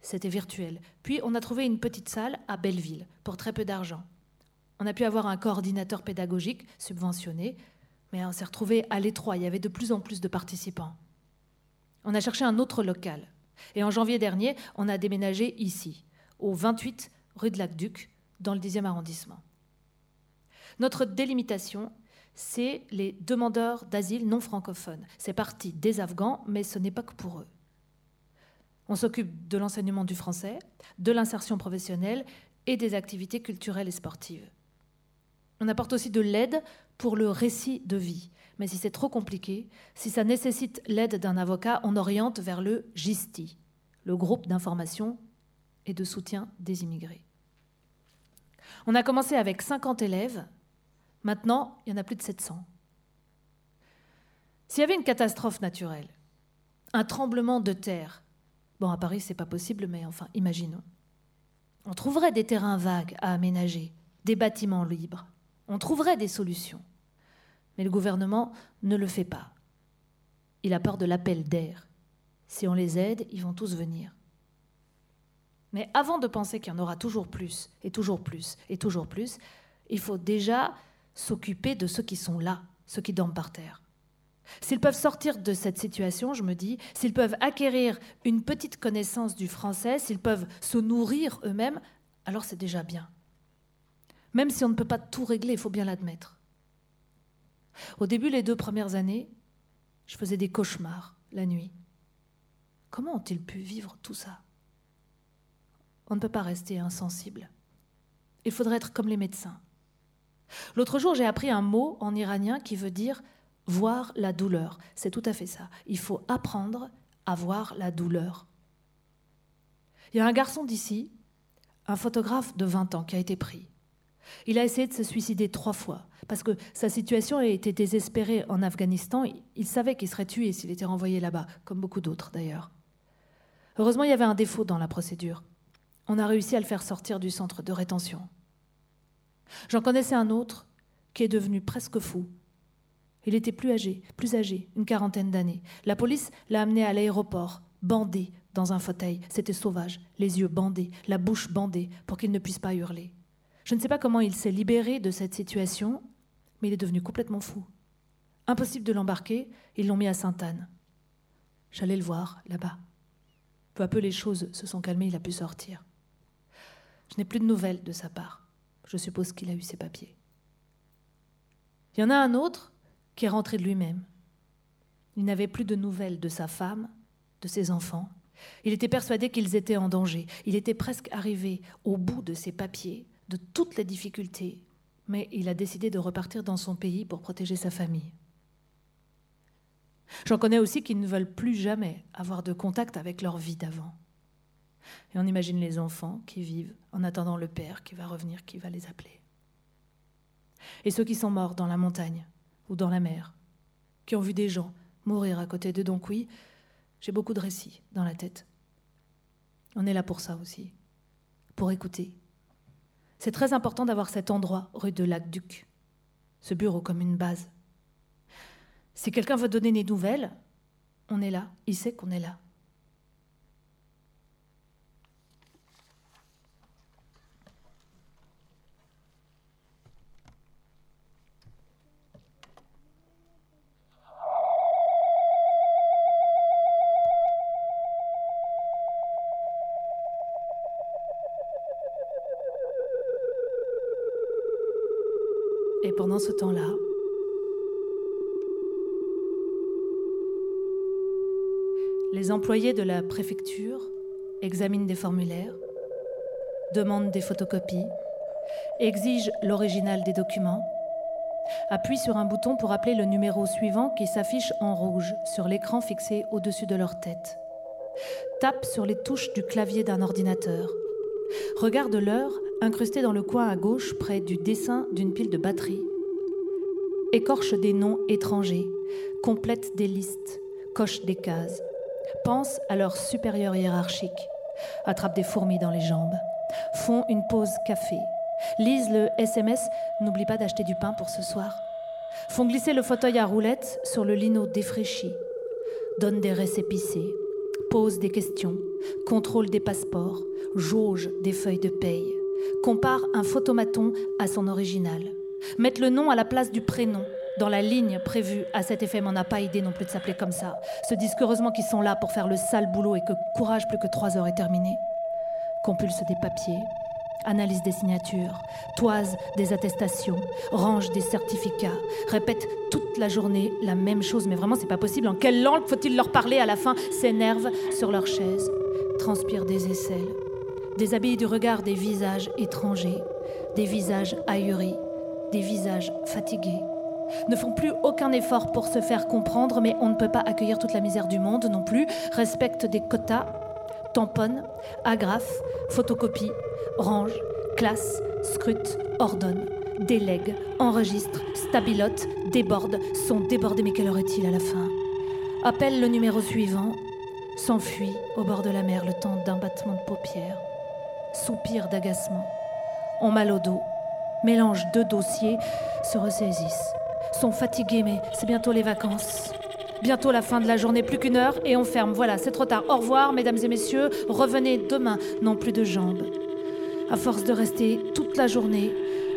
S1: c'était virtuel. Puis on a trouvé une petite salle à Belleville pour très peu d'argent. On a pu avoir un coordinateur pédagogique subventionné, mais on s'est retrouvé à l'étroit, il y avait de plus en plus de participants. On a cherché un autre local. Et en janvier dernier, on a déménagé ici, au 28 rue de Lac-Duc, dans le 10e arrondissement. Notre délimitation, c'est les demandeurs d'asile non francophones. C'est parti des Afghans, mais ce n'est pas que pour eux. On s'occupe de l'enseignement du français, de l'insertion professionnelle et des activités culturelles et sportives. On apporte aussi de l'aide pour le récit de vie. Mais si c'est trop compliqué, si ça nécessite l'aide d'un avocat, on oriente vers le GISTI, le groupe d'information et de soutien des immigrés. On a commencé avec 50 élèves, maintenant il y en a plus de 700. S'il y avait une catastrophe naturelle, un tremblement de terre, bon à Paris c'est pas possible, mais enfin imaginons, on trouverait des terrains vagues à aménager, des bâtiments libres, on trouverait des solutions. Mais le gouvernement ne le fait pas. Il a peur de l'appel d'air. Si on les aide, ils vont tous venir. Mais avant de penser qu'il y en aura toujours plus, et toujours plus, et toujours plus, il faut déjà s'occuper de ceux qui sont là, ceux qui dorment par terre. S'ils peuvent sortir de cette situation, je me dis, s'ils peuvent acquérir une petite connaissance du français, s'ils peuvent se nourrir eux-mêmes, alors c'est déjà bien. Même si on ne peut pas tout régler, il faut bien l'admettre. Au début, les deux premières années, je faisais des cauchemars la nuit. Comment ont-ils pu vivre tout ça? On ne peut pas rester insensible. Il faudrait être comme les médecins. L'autre jour, j'ai appris un mot en iranien qui veut dire voir la douleur. C'est tout à fait ça. Il faut apprendre à voir la douleur. Il y a un garçon d'ici, un photographe de 20 ans, qui a été pris. Il a essayé de se suicider trois fois, parce que sa situation été désespérée en Afghanistan. Il savait qu'il serait tué s'il était renvoyé là-bas, comme beaucoup d'autres d'ailleurs. Heureusement, il y avait un défaut dans la procédure. On a réussi à le faire sortir du centre de rétention. J'en connaissais un autre qui est devenu presque fou. Il était plus âgé, plus âgé, une quarantaine d'années. La police l'a amené à l'aéroport, bandé dans un fauteuil. C'était sauvage, les yeux bandés, la bouche bandée, pour qu'il ne puisse pas hurler. Je ne sais pas comment il s'est libéré de cette situation, mais il est devenu complètement fou. Impossible de l'embarquer, ils l'ont mis à Sainte-Anne. J'allais le voir, là-bas. Peu à peu, les choses se sont calmées, il a pu sortir. Je n'ai plus de nouvelles de sa part. Je suppose qu'il a eu ses papiers. Il y en a un autre qui est rentré de lui-même. Il n'avait plus de nouvelles de sa femme, de ses enfants. Il était persuadé qu'ils étaient en danger. Il était presque arrivé au bout de ses papiers de toutes les difficultés, mais il a décidé de repartir dans son pays pour protéger sa famille. J'en connais aussi qui ne veulent plus jamais avoir de contact avec leur vie d'avant. Et on imagine les enfants qui vivent en attendant le père qui va revenir, qui va les appeler. Et ceux qui sont morts dans la montagne ou dans la mer, qui ont vu des gens mourir à côté d'eux. Donc oui, j'ai beaucoup de récits dans la tête. On est là pour ça aussi, pour écouter, c'est très important d'avoir cet endroit, rue de Lac-Duc, ce bureau comme une base. Si quelqu'un veut donner des nouvelles, on est là, il sait qu'on est là. Pendant ce temps-là, les employés de la préfecture examinent des formulaires, demandent des photocopies, exigent l'original des documents, appuient sur un bouton pour appeler le numéro suivant qui s'affiche en rouge sur l'écran fixé au-dessus de leur tête, tapent sur les touches du clavier d'un ordinateur, regardent l'heure incrustée dans le coin à gauche près du dessin d'une pile de batteries. Écorche des noms étrangers, complète des listes, coche des cases, pense à leur supérieur hiérarchique, attrape des fourmis dans les jambes, font une pause café, lisent le SMS N'oublie pas d'acheter du pain pour ce soir, font glisser le fauteuil à roulettes sur le lino défraîchi, donnent des récépissés, posent des questions, contrôlent des passeports, jauge des feuilles de paye, compare un photomaton à son original, mettent le nom à la place du prénom, dans la ligne prévue à cet effet, on n'a pas idée non plus de s'appeler comme ça. Se disent heureusement qu'ils sont là pour faire le sale boulot et que courage plus que trois heures est terminé. Compulse des papiers, analyse des signatures, toise des attestations, range des certificats, répète toute la journée la même chose, mais vraiment c'est pas possible. En quelle langue faut-il leur parler à la fin? S'énerve sur leur chaise, transpire des aisselles, déshabille du regard des visages étrangers, des visages ahuris, des visages fatigués. Ne font plus aucun effort pour se faire comprendre, mais on ne peut pas accueillir toute la misère du monde non plus, respectent des quotas, tamponnent, agrafent, photocopient, rangent, classent, scrutent, ordonnent, délèguent, enregistrent, stabilotent, débordent, sont débordés, mais quelle heure est-il à la fin? Appelle le numéro suivant, s'enfuit au bord de la mer le temps d'un battement de paupières, soupir d'agacement, ont mal au dos, mélange deux dossiers, se ressaisissent sont fatigués, mais c'est bientôt les vacances. Bientôt la fin de la journée, plus qu'une heure et on ferme. Voilà, c'est trop tard. Au revoir, mesdames et messieurs. Revenez demain. Non plus de jambes. À force de rester toute la journée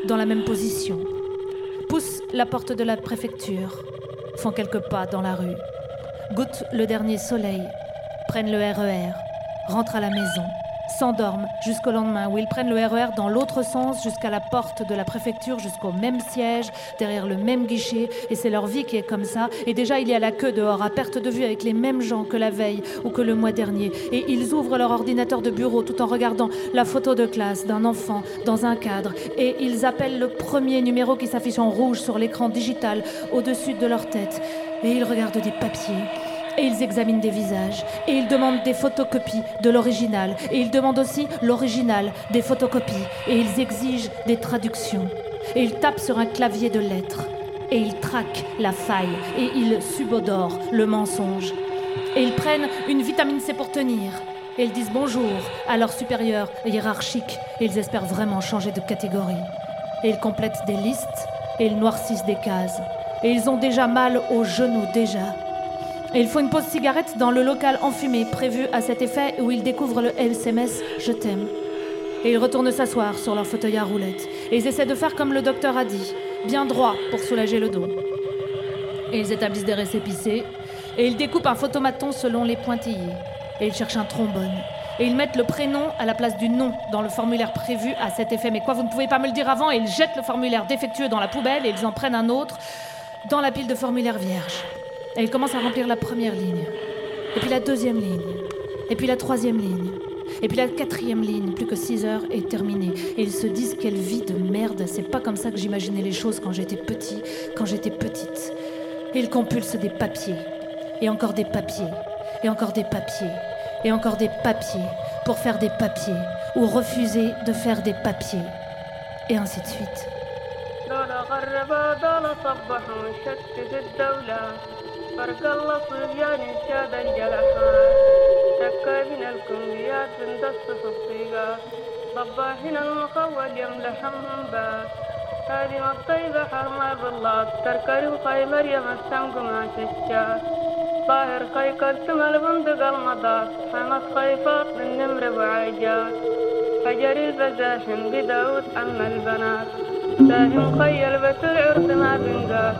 S1: dans la même position, poussent la porte de la préfecture, font quelques pas dans la rue, goûtent le dernier soleil, prennent le RER, e rentrent à la maison s'endorment jusqu'au lendemain, où ils prennent le RER e dans l'autre sens jusqu'à la porte de la préfecture, jusqu'au même siège, derrière le même guichet, et c'est leur vie qui est comme ça. Et déjà, il y a la queue dehors, à perte de vue avec les mêmes gens que la veille ou que le mois dernier. Et ils ouvrent leur ordinateur de bureau tout en regardant la photo de classe d'un enfant dans un cadre, et ils appellent le premier numéro qui s'affiche en rouge sur l'écran digital au-dessus de leur tête, et ils regardent des papiers et ils examinent des visages, et ils demandent des photocopies de l'original, et ils demandent aussi l'original des photocopies, et ils exigent des traductions, et ils tapent sur un clavier de lettres, et ils traquent la faille, et ils subodorent le mensonge, et ils prennent une vitamine C pour tenir, et ils disent bonjour à leur supérieur hiérarchique, et ils espèrent vraiment changer de catégorie, et ils complètent des listes, et ils noircissent des cases, et ils ont déjà mal aux genoux déjà. Et il faut une pause cigarette dans le local enfumé prévu à cet effet où ils découvrent le SMS Je t'aime. Et ils retournent s'asseoir sur leur fauteuil à roulettes. Et ils essaient de faire comme le docteur a dit, bien droit pour soulager le dos. Et ils établissent des récépissés. Et ils découpent un photomaton selon les pointillés. Et ils cherchent un trombone. Et ils mettent le prénom à la place du nom dans le formulaire prévu à cet effet. Mais quoi, vous ne pouvez pas me le dire avant? Et ils jettent le formulaire défectueux dans la poubelle et ils en prennent un autre dans la pile de formulaires vierges. Et il commence à remplir la première ligne, et puis la deuxième ligne, et puis la troisième ligne, et puis la quatrième ligne, plus que six heures, est terminée. Et ils se disent quelle vie de merde, c'est pas comme ça que j'imaginais les choses quand j'étais petit, quand j'étais petite. Et ils compulsent des papiers, et encore des papiers, et encore des papiers, et encore des papiers, pour faire des papiers, ou refuser de faire des papiers, et ainsi de suite. فرق الله صبيان شاد الجلحان شكا من الكمبيات بندس صفيقا ضباحنا المخول يملحهم با هذه الطيبة حرمة بالله. تركري وخي مريم السمق ما ششا طاهر خي كلتم البندق المضاد حمد خيفات من نمر بعيجات حجر البزاحم بداود أما البنات. ساهم خي البتر عرض ما بنقات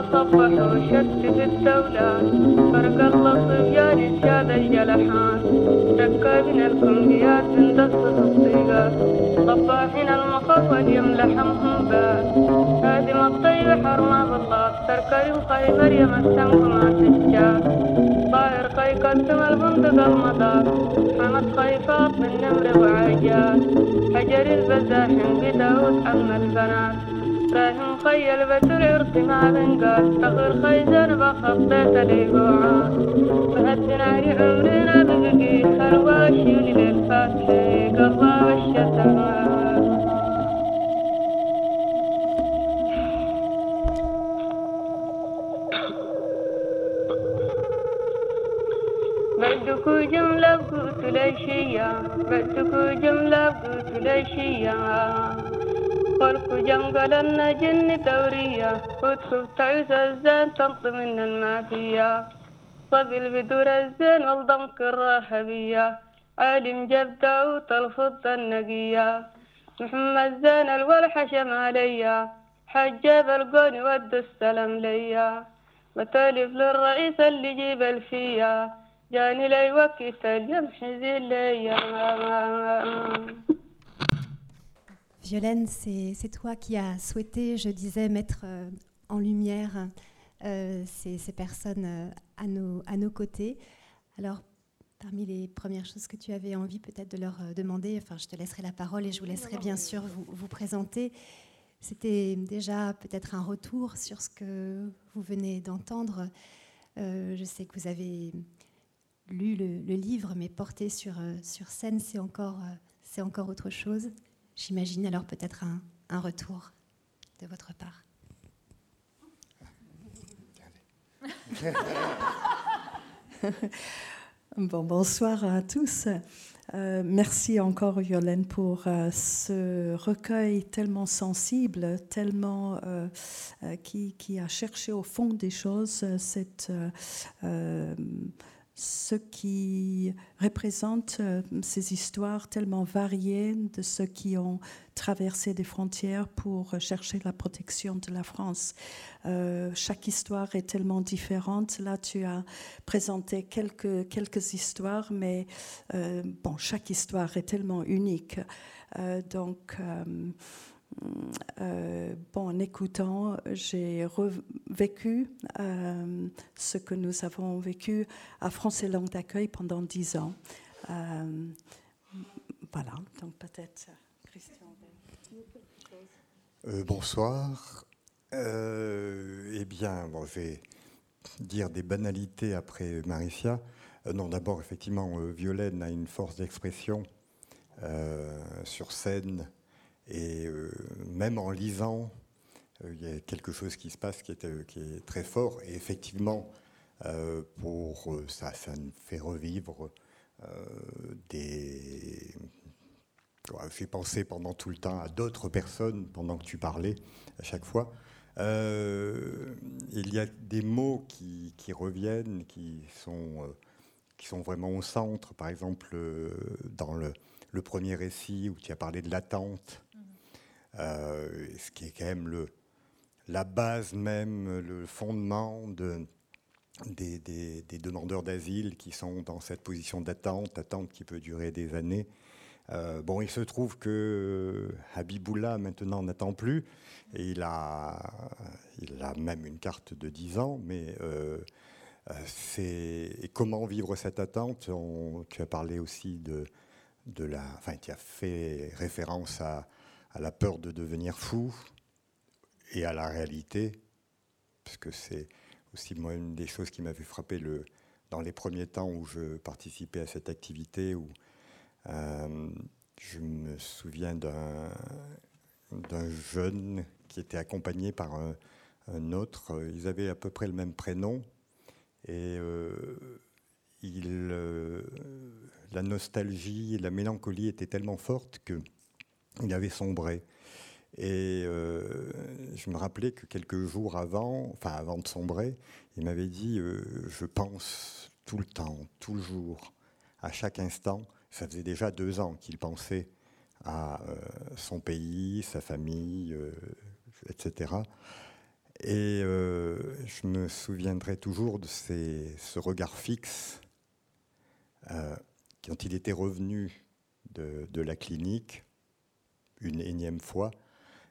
S1: دار صبحوا شتت الدولة. فرق الله صبيان شاد الجلحان. شكا من الكمبيات من دست الطيقات طباحين المخول يملحمهم بات هادم الطيب حرمة بالله تركري وخي مريم السمك ما تشجات طاهر خي كتم البندق المدار حمد خي فاطمة
S3: نمر وعجال. حجر البزاحم بداود أما البنات. راهم خيل بتر ما بنقال أخر خيزر بخطيت ليقوعات فهتنا عمرنا ببقي خرواشي للفاتحي قضى الشتمات بعدكو جملة قلت ليشيا بعدكو جملة قلت ليشيا. قلكو جنقل النجن دورية وتخف تعيس الزين تنطي من المافية صبي البدور الزين والضمك الرهبية عالم جبدة وتلفظ النقية محمد زين الولحة شمالية حجاب القون ود السلام ليا. متالف للرئيس اللي جيب الفيا. جاني لي وقت اليمح ليا.
S4: Violaine, c'est toi qui as souhaité, je disais, mettre euh, en lumière euh, ces, ces, personnes euh, à, nos, à nos côtés. Alors, parmi les premières choses que tu avais envie peut-être de leur demander, enfin, je te laisserai la parole et je vous laisserai bien sûr vous, vous présenter. C'était déjà peut-être un retour sur ce que vous venez d'entendre. je sais que vous avez lu le, le livre, mais porté sur, sur scène, c'est encore, c'est encore autre chose. J'imagine alors peut-être un, un, retour de votre part.
S5: bon, bonsoir à tous. Euh, merci encore, Yolène, pour euh, ce recueil tellement sensible, tellement euh, qui, qui, a cherché au fond des choses cette ce qui représente euh, ces histoires tellement variées de ceux qui ont traversé des frontières pour chercher la protection de la France. Euh, chaque histoire est tellement différente. Là, tu as présenté quelques, quelques histoires, mais euh, bon, chaque histoire est tellement unique. Donc, euh, bon, en écoutant, j'ai vécu euh, ce que nous avons vécu à France et Langue d'accueil pendant dix ans. Euh, voilà, donc peut-être Christian.
S6: Euh, bonsoir. eh bien, bon, je vais dire des banalités après Maricia. non, d'abord, effectivement, Violaine a une force d'expression sur scène et euh, même en lisant, euh, il y a quelque chose qui se passe qui est, euh, très fort. Et effectivement, pour ça, ça nous fait revivre des. J'ai pensé pendant tout le temps à d'autres personnes pendant que tu parlais à chaque fois. Il y a des mots qui, reviennent, qui sont, qui sont vraiment au centre. Par exemple, dans le, premier récit où tu as parlé de l'attente, euh, ce qui est quand même le, la base même, le fondement de, des, des, demandeurs d'asile qui sont dans cette position d'attente, attente qui peut durer des années. Euh, bon, il se trouve que Habiboullah maintenant n'attend plus et il a, il a même une carte de 10 ans, mais euh, c'est comment vivre cette attente? Tu as parlé aussi de, de la, enfin, tu as fait référence à à la peur de devenir fou et à la réalité, parce que c'est aussi moi une des choses qui m'avait frappé le, dans les premiers temps où je participais à cette activité, où euh, je me souviens d'un jeune qui était accompagné par un, autre. Ils avaient à peu près le même prénom et euh, il, euh, la nostalgie, la mélancolie étaient tellement fortes que il avait sombré. Et euh, je me rappelais que quelques jours avant, enfin avant de sombrer, il m'avait dit euh, Je pense tout le temps, tout le jour, à chaque instant. Ça faisait déjà deux ans qu'il pensait à euh, son pays, sa famille, etc. Et je me souviendrai toujours de ce regard fixe quand il était revenu de la clinique une énième fois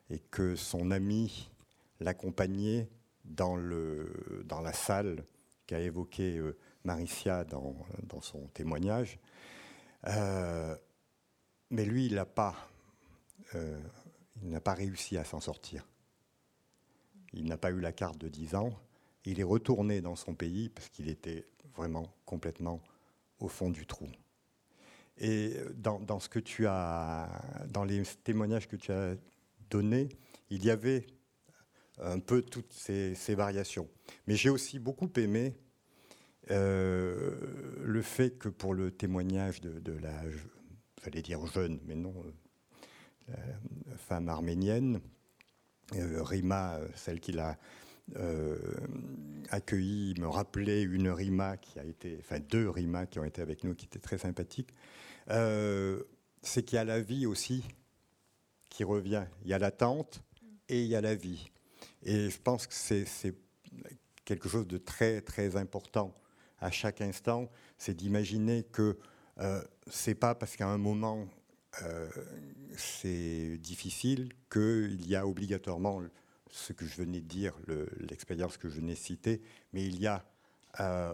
S6: et que son ami l'accompagnait dans, la salle qu'a évoqué euh, Maricia dans, dans, son témoignage. Euh, mais lui, il n'a pas, euh, il n'a pas réussi à s'en sortir. Il n'a pas eu la carte de 10 ans. Il est retourné dans son pays parce qu'il était vraiment complètement au fond du trou. Et dans, ce que tu as, dans les témoignages que tu as donnés, il y avait un peu toutes ces, variations. Mais j'ai aussi beaucoup aimé euh, le fait que pour le témoignage de, la, fallait dire jeune, mais non, euh, femme arménienne, euh, Rima, celle qui l'a euh, accueilli, me rappelait une Rima qui a été, enfin deux Rimas qui ont été avec nous, qui étaient très sympathiques. Euh, c'est qu'il y a la vie aussi qui revient. Il y a l'attente et il y a la vie. Et je pense que c'est quelque chose de très très important à chaque instant, c'est d'imaginer que euh, c'est pas parce qu'à un moment euh, c'est difficile qu'il y a obligatoirement ce que je venais de dire, l'expérience que je venais de citer, mais il y a euh,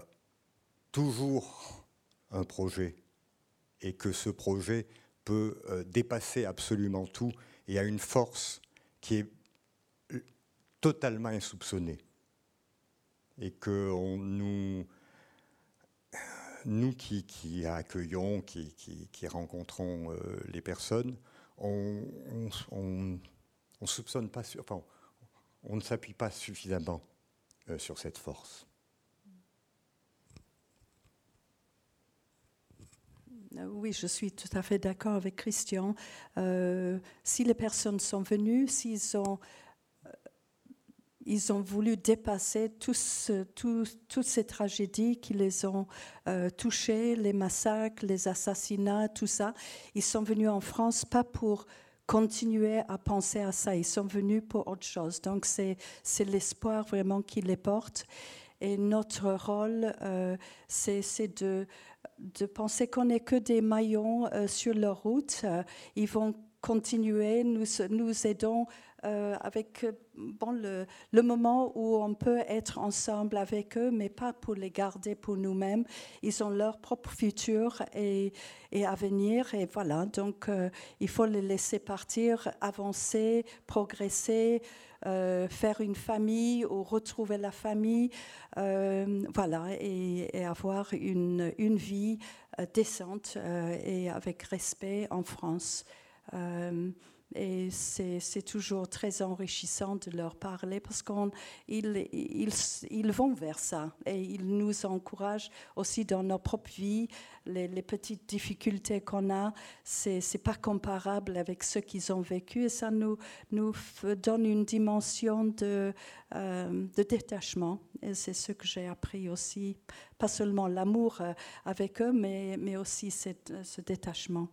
S6: toujours un projet et que ce projet peut euh, dépasser absolument tout et a une force qui est euh, totalement insoupçonnée. Et que nous, nous qui, accueillons, qui, rencontrons les personnes, on ne soupçonne pas, enfin, on ne s'appuie pas suffisamment euh, sur cette force.
S5: Oui, je suis tout à fait d'accord avec Christian. Euh, si les personnes sont venues, s'ils ont, ils ont voulu dépasser toutes ces tragédies qui les ont touchées, les massacres, les assassinats, tout ça, ils sont venus en France pas pour continuer à penser à ça. Ils sont venus pour autre chose. Donc c'est l'espoir vraiment qui les porte. Et notre rôle, euh, c'est de, penser qu'on n'est que des maillons euh, sur leur route. Ils vont continuer, nous, nous aidons euh, avec bon, le, moment où on peut être ensemble avec eux, mais pas pour les garder pour nous-mêmes. Ils ont leur propre futur et, et avenir. Et voilà, donc euh, il faut les laisser partir, avancer, progresser. Euh, faire une famille ou retrouver la famille, voilà, et, et, avoir une, une vie décente et avec respect en France. Et c'est toujours très enrichissant de leur parler parce qu'ils ils, ils, vont vers ça et ils nous encouragent aussi dans nos propres vies. Les, petites difficultés qu'on a, c'est n'est pas comparable avec ce qu'ils ont vécu et ça nous, nous donne une dimension de, euh, de détachement. Et c'est ce que j'ai appris aussi, pas seulement l'amour euh, avec eux, mais, mais aussi cette, ce détachement.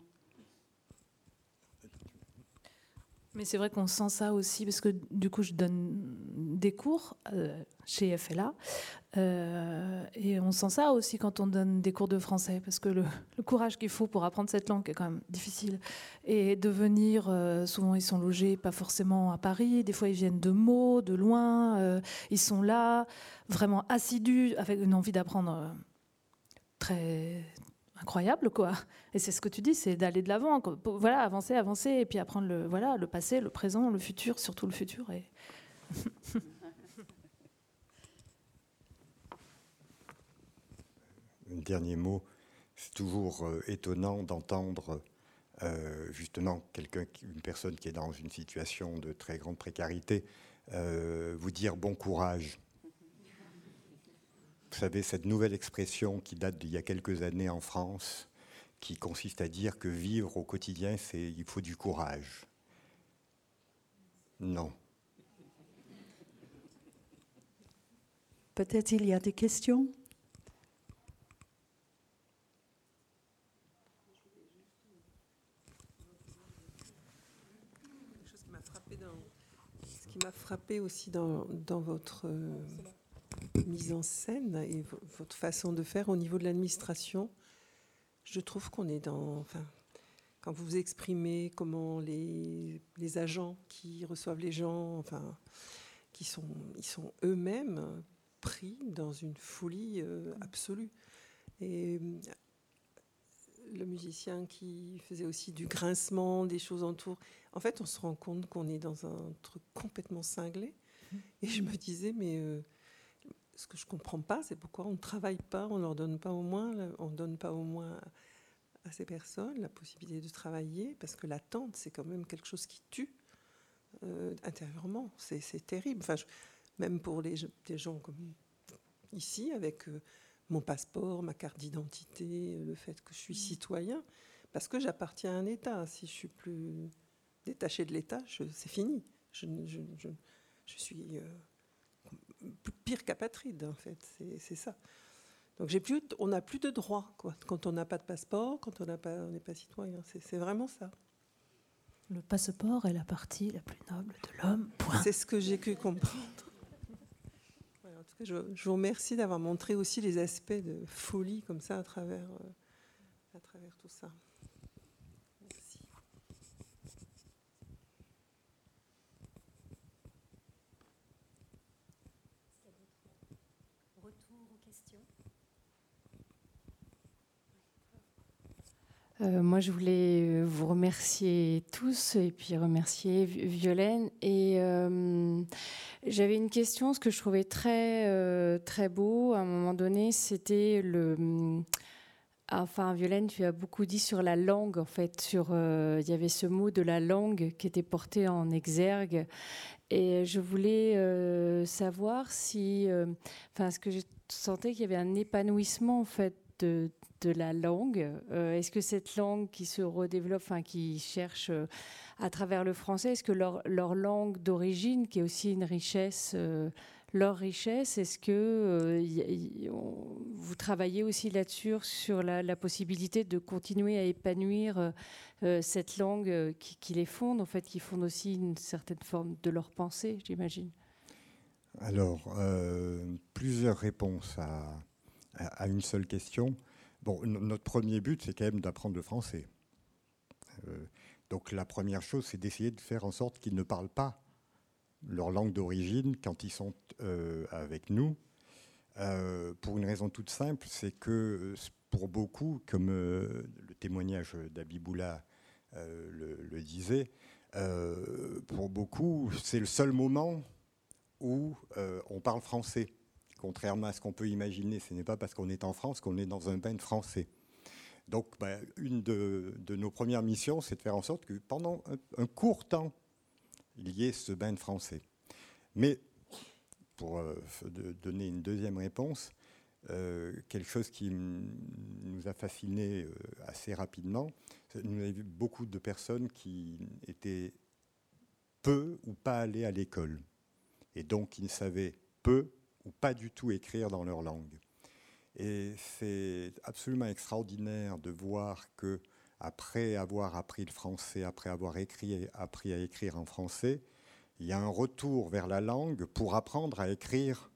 S1: Mais c'est vrai qu'on sent ça aussi, parce que du coup, je donne des cours euh, chez FLA, euh, et on sent ça aussi quand on donne des cours de français, parce que le, courage qu'il faut pour apprendre cette langue est quand même difficile. Et de venir, euh, souvent ils sont logés pas forcément à Paris, des fois ils viennent de Meaux, de loin, ils sont là, vraiment assidus, avec une envie d'apprendre très incroyable, quoi. Et c'est ce que tu dis, c'est d'aller de l'avant, voilà, avancer, avancer, et puis apprendre le, voilà, le passé, le présent, le futur, surtout le futur. Et...
S6: Un dernier mot, c'est toujours euh, étonnant d'entendre euh, justement quelqu'un, une personne qui est dans une situation de très grande précarité, euh, vous dire bon courage. Vous savez, cette nouvelle expression qui date d'il y a quelques années en France, qui consiste à dire que vivre au quotidien, c'est il faut du courage. Non.
S5: Peut-être il y a des questions?
S7: Ce qui m'a frappé aussi dans, dans votre euh, mise en scène et votre façon de faire au niveau de l'administration, je trouve qu'on est dans. Enfin, quand vous vous exprimez, comment les, les, agents qui reçoivent les gens, enfin, qui sont, ils sont eux-mêmes pris dans une folie euh, absolue. Et le musicien qui faisait aussi du grincement, des choses autour. En fait, on se rend compte qu'on est dans un truc complètement cinglé. Et je me disais, mais euh, ce que je comprends pas, c'est pourquoi on ne travaille pas, on leur donne pas au moins, on donne pas au moins à ces personnes la possibilité de travailler, parce que l'attente, c'est quand même quelque chose qui tue euh, intérieurement. C'est terrible. Enfin, même pour les, des gens comme ici, avec euh, mon passeport, ma carte d'identité, le fait que je suis citoyen, parce que j'appartiens à un État. Si je suis plus détaché de l'État, c'est fini. Je, je, je, suis euh, pire qu'apatride, en fait. C'est ça. Donc j'ai plus, on n'a plus de droits quoi, quand on n'a pas de passeport, quand on n'est pas, pas citoyen. C'est vraiment ça.
S1: Le passeport est la partie la plus noble de l'homme.
S7: C'est ce que j'ai pu comprendre. en tout cas, je, vous remercie d'avoir montré aussi les aspects de folie comme ça à travers, euh, à travers tout ça.
S8: Euh, moi, je voulais euh, vous remercier tous et puis remercier Violaine. Et euh, j'avais une question, ce que je trouvais très, très beau à un moment donné, c'était le. Enfin, Violaine, tu as beaucoup dit sur la langue, en fait. Sur, il y avait ce mot de la langue qui était porté en exergue. Et je voulais savoir si. Enfin, ce que je sentais qu'il y avait un épanouissement, en fait, de, de la langue. Euh, est-ce que cette langue qui se redéveloppe, enfin qui cherche euh, à travers le français, est-ce que leur, langue d'origine, qui est aussi une richesse, euh, leur richesse, est-ce que vous travaillez aussi là-dessus, sur la, possibilité de continuer à épanouir cette langue qui, les fonde, en fait, qui fonde aussi une certaine forme de leur pensée, j'imagine?
S6: Alors, plusieurs réponses à, une seule question. Bon, notre premier but, c'est quand même d'apprendre le français. Euh, donc la première chose, c'est d'essayer de faire en sorte qu'ils ne parlent pas leur langue d'origine quand ils sont euh, avec nous. Euh, pour une raison toute simple, c'est que pour beaucoup, comme le témoignage d'Abiboula le, le, disait, pour beaucoup, c'est le seul moment où on parle français. Contrairement à ce qu'on peut imaginer, ce n'est pas parce qu'on est en France qu'on est dans un bain français. Donc, ben, une de, nos premières missions, c'est de faire en sorte que pendant un, court temps, il y ait ce bain de français. Mais, pour euh, donner une deuxième réponse, euh, quelque chose qui nous a fascinés euh, assez rapidement, nous avons vu beaucoup de personnes qui étaient peu ou pas allées à l'école, et donc qui ne savaient peu ou pas du tout écrire dans leur langue. Et c'est absolument extraordinaire de voir que après avoir appris le français, après avoir écrit, appris à écrire en français, il y a un retour vers la langue pour apprendre à écrire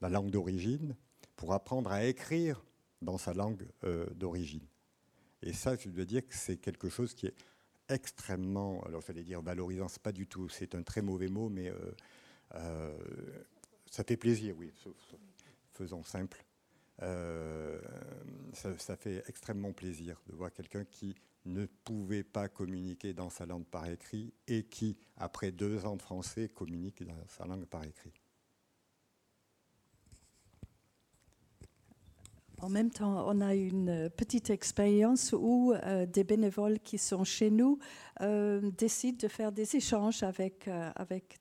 S6: la langue d'origine, pour apprendre à écrire dans sa langue euh, d'origine. Et ça, je dois dire que c'est quelque chose qui est extrêmement, alors j'allais dire valorisant, c'est pas du tout, c'est un très mauvais mot, mais euh, euh, ça fait plaisir, oui, faisons simple. Euh, ça, fait extrêmement plaisir de voir quelqu'un qui ne pouvait pas communiquer dans sa langue par écrit et qui, après deux ans de français, communique dans sa langue par écrit.
S5: En même temps, on a une petite expérience où euh, des bénévoles qui sont chez nous euh, décident de faire des échanges avec, euh, avec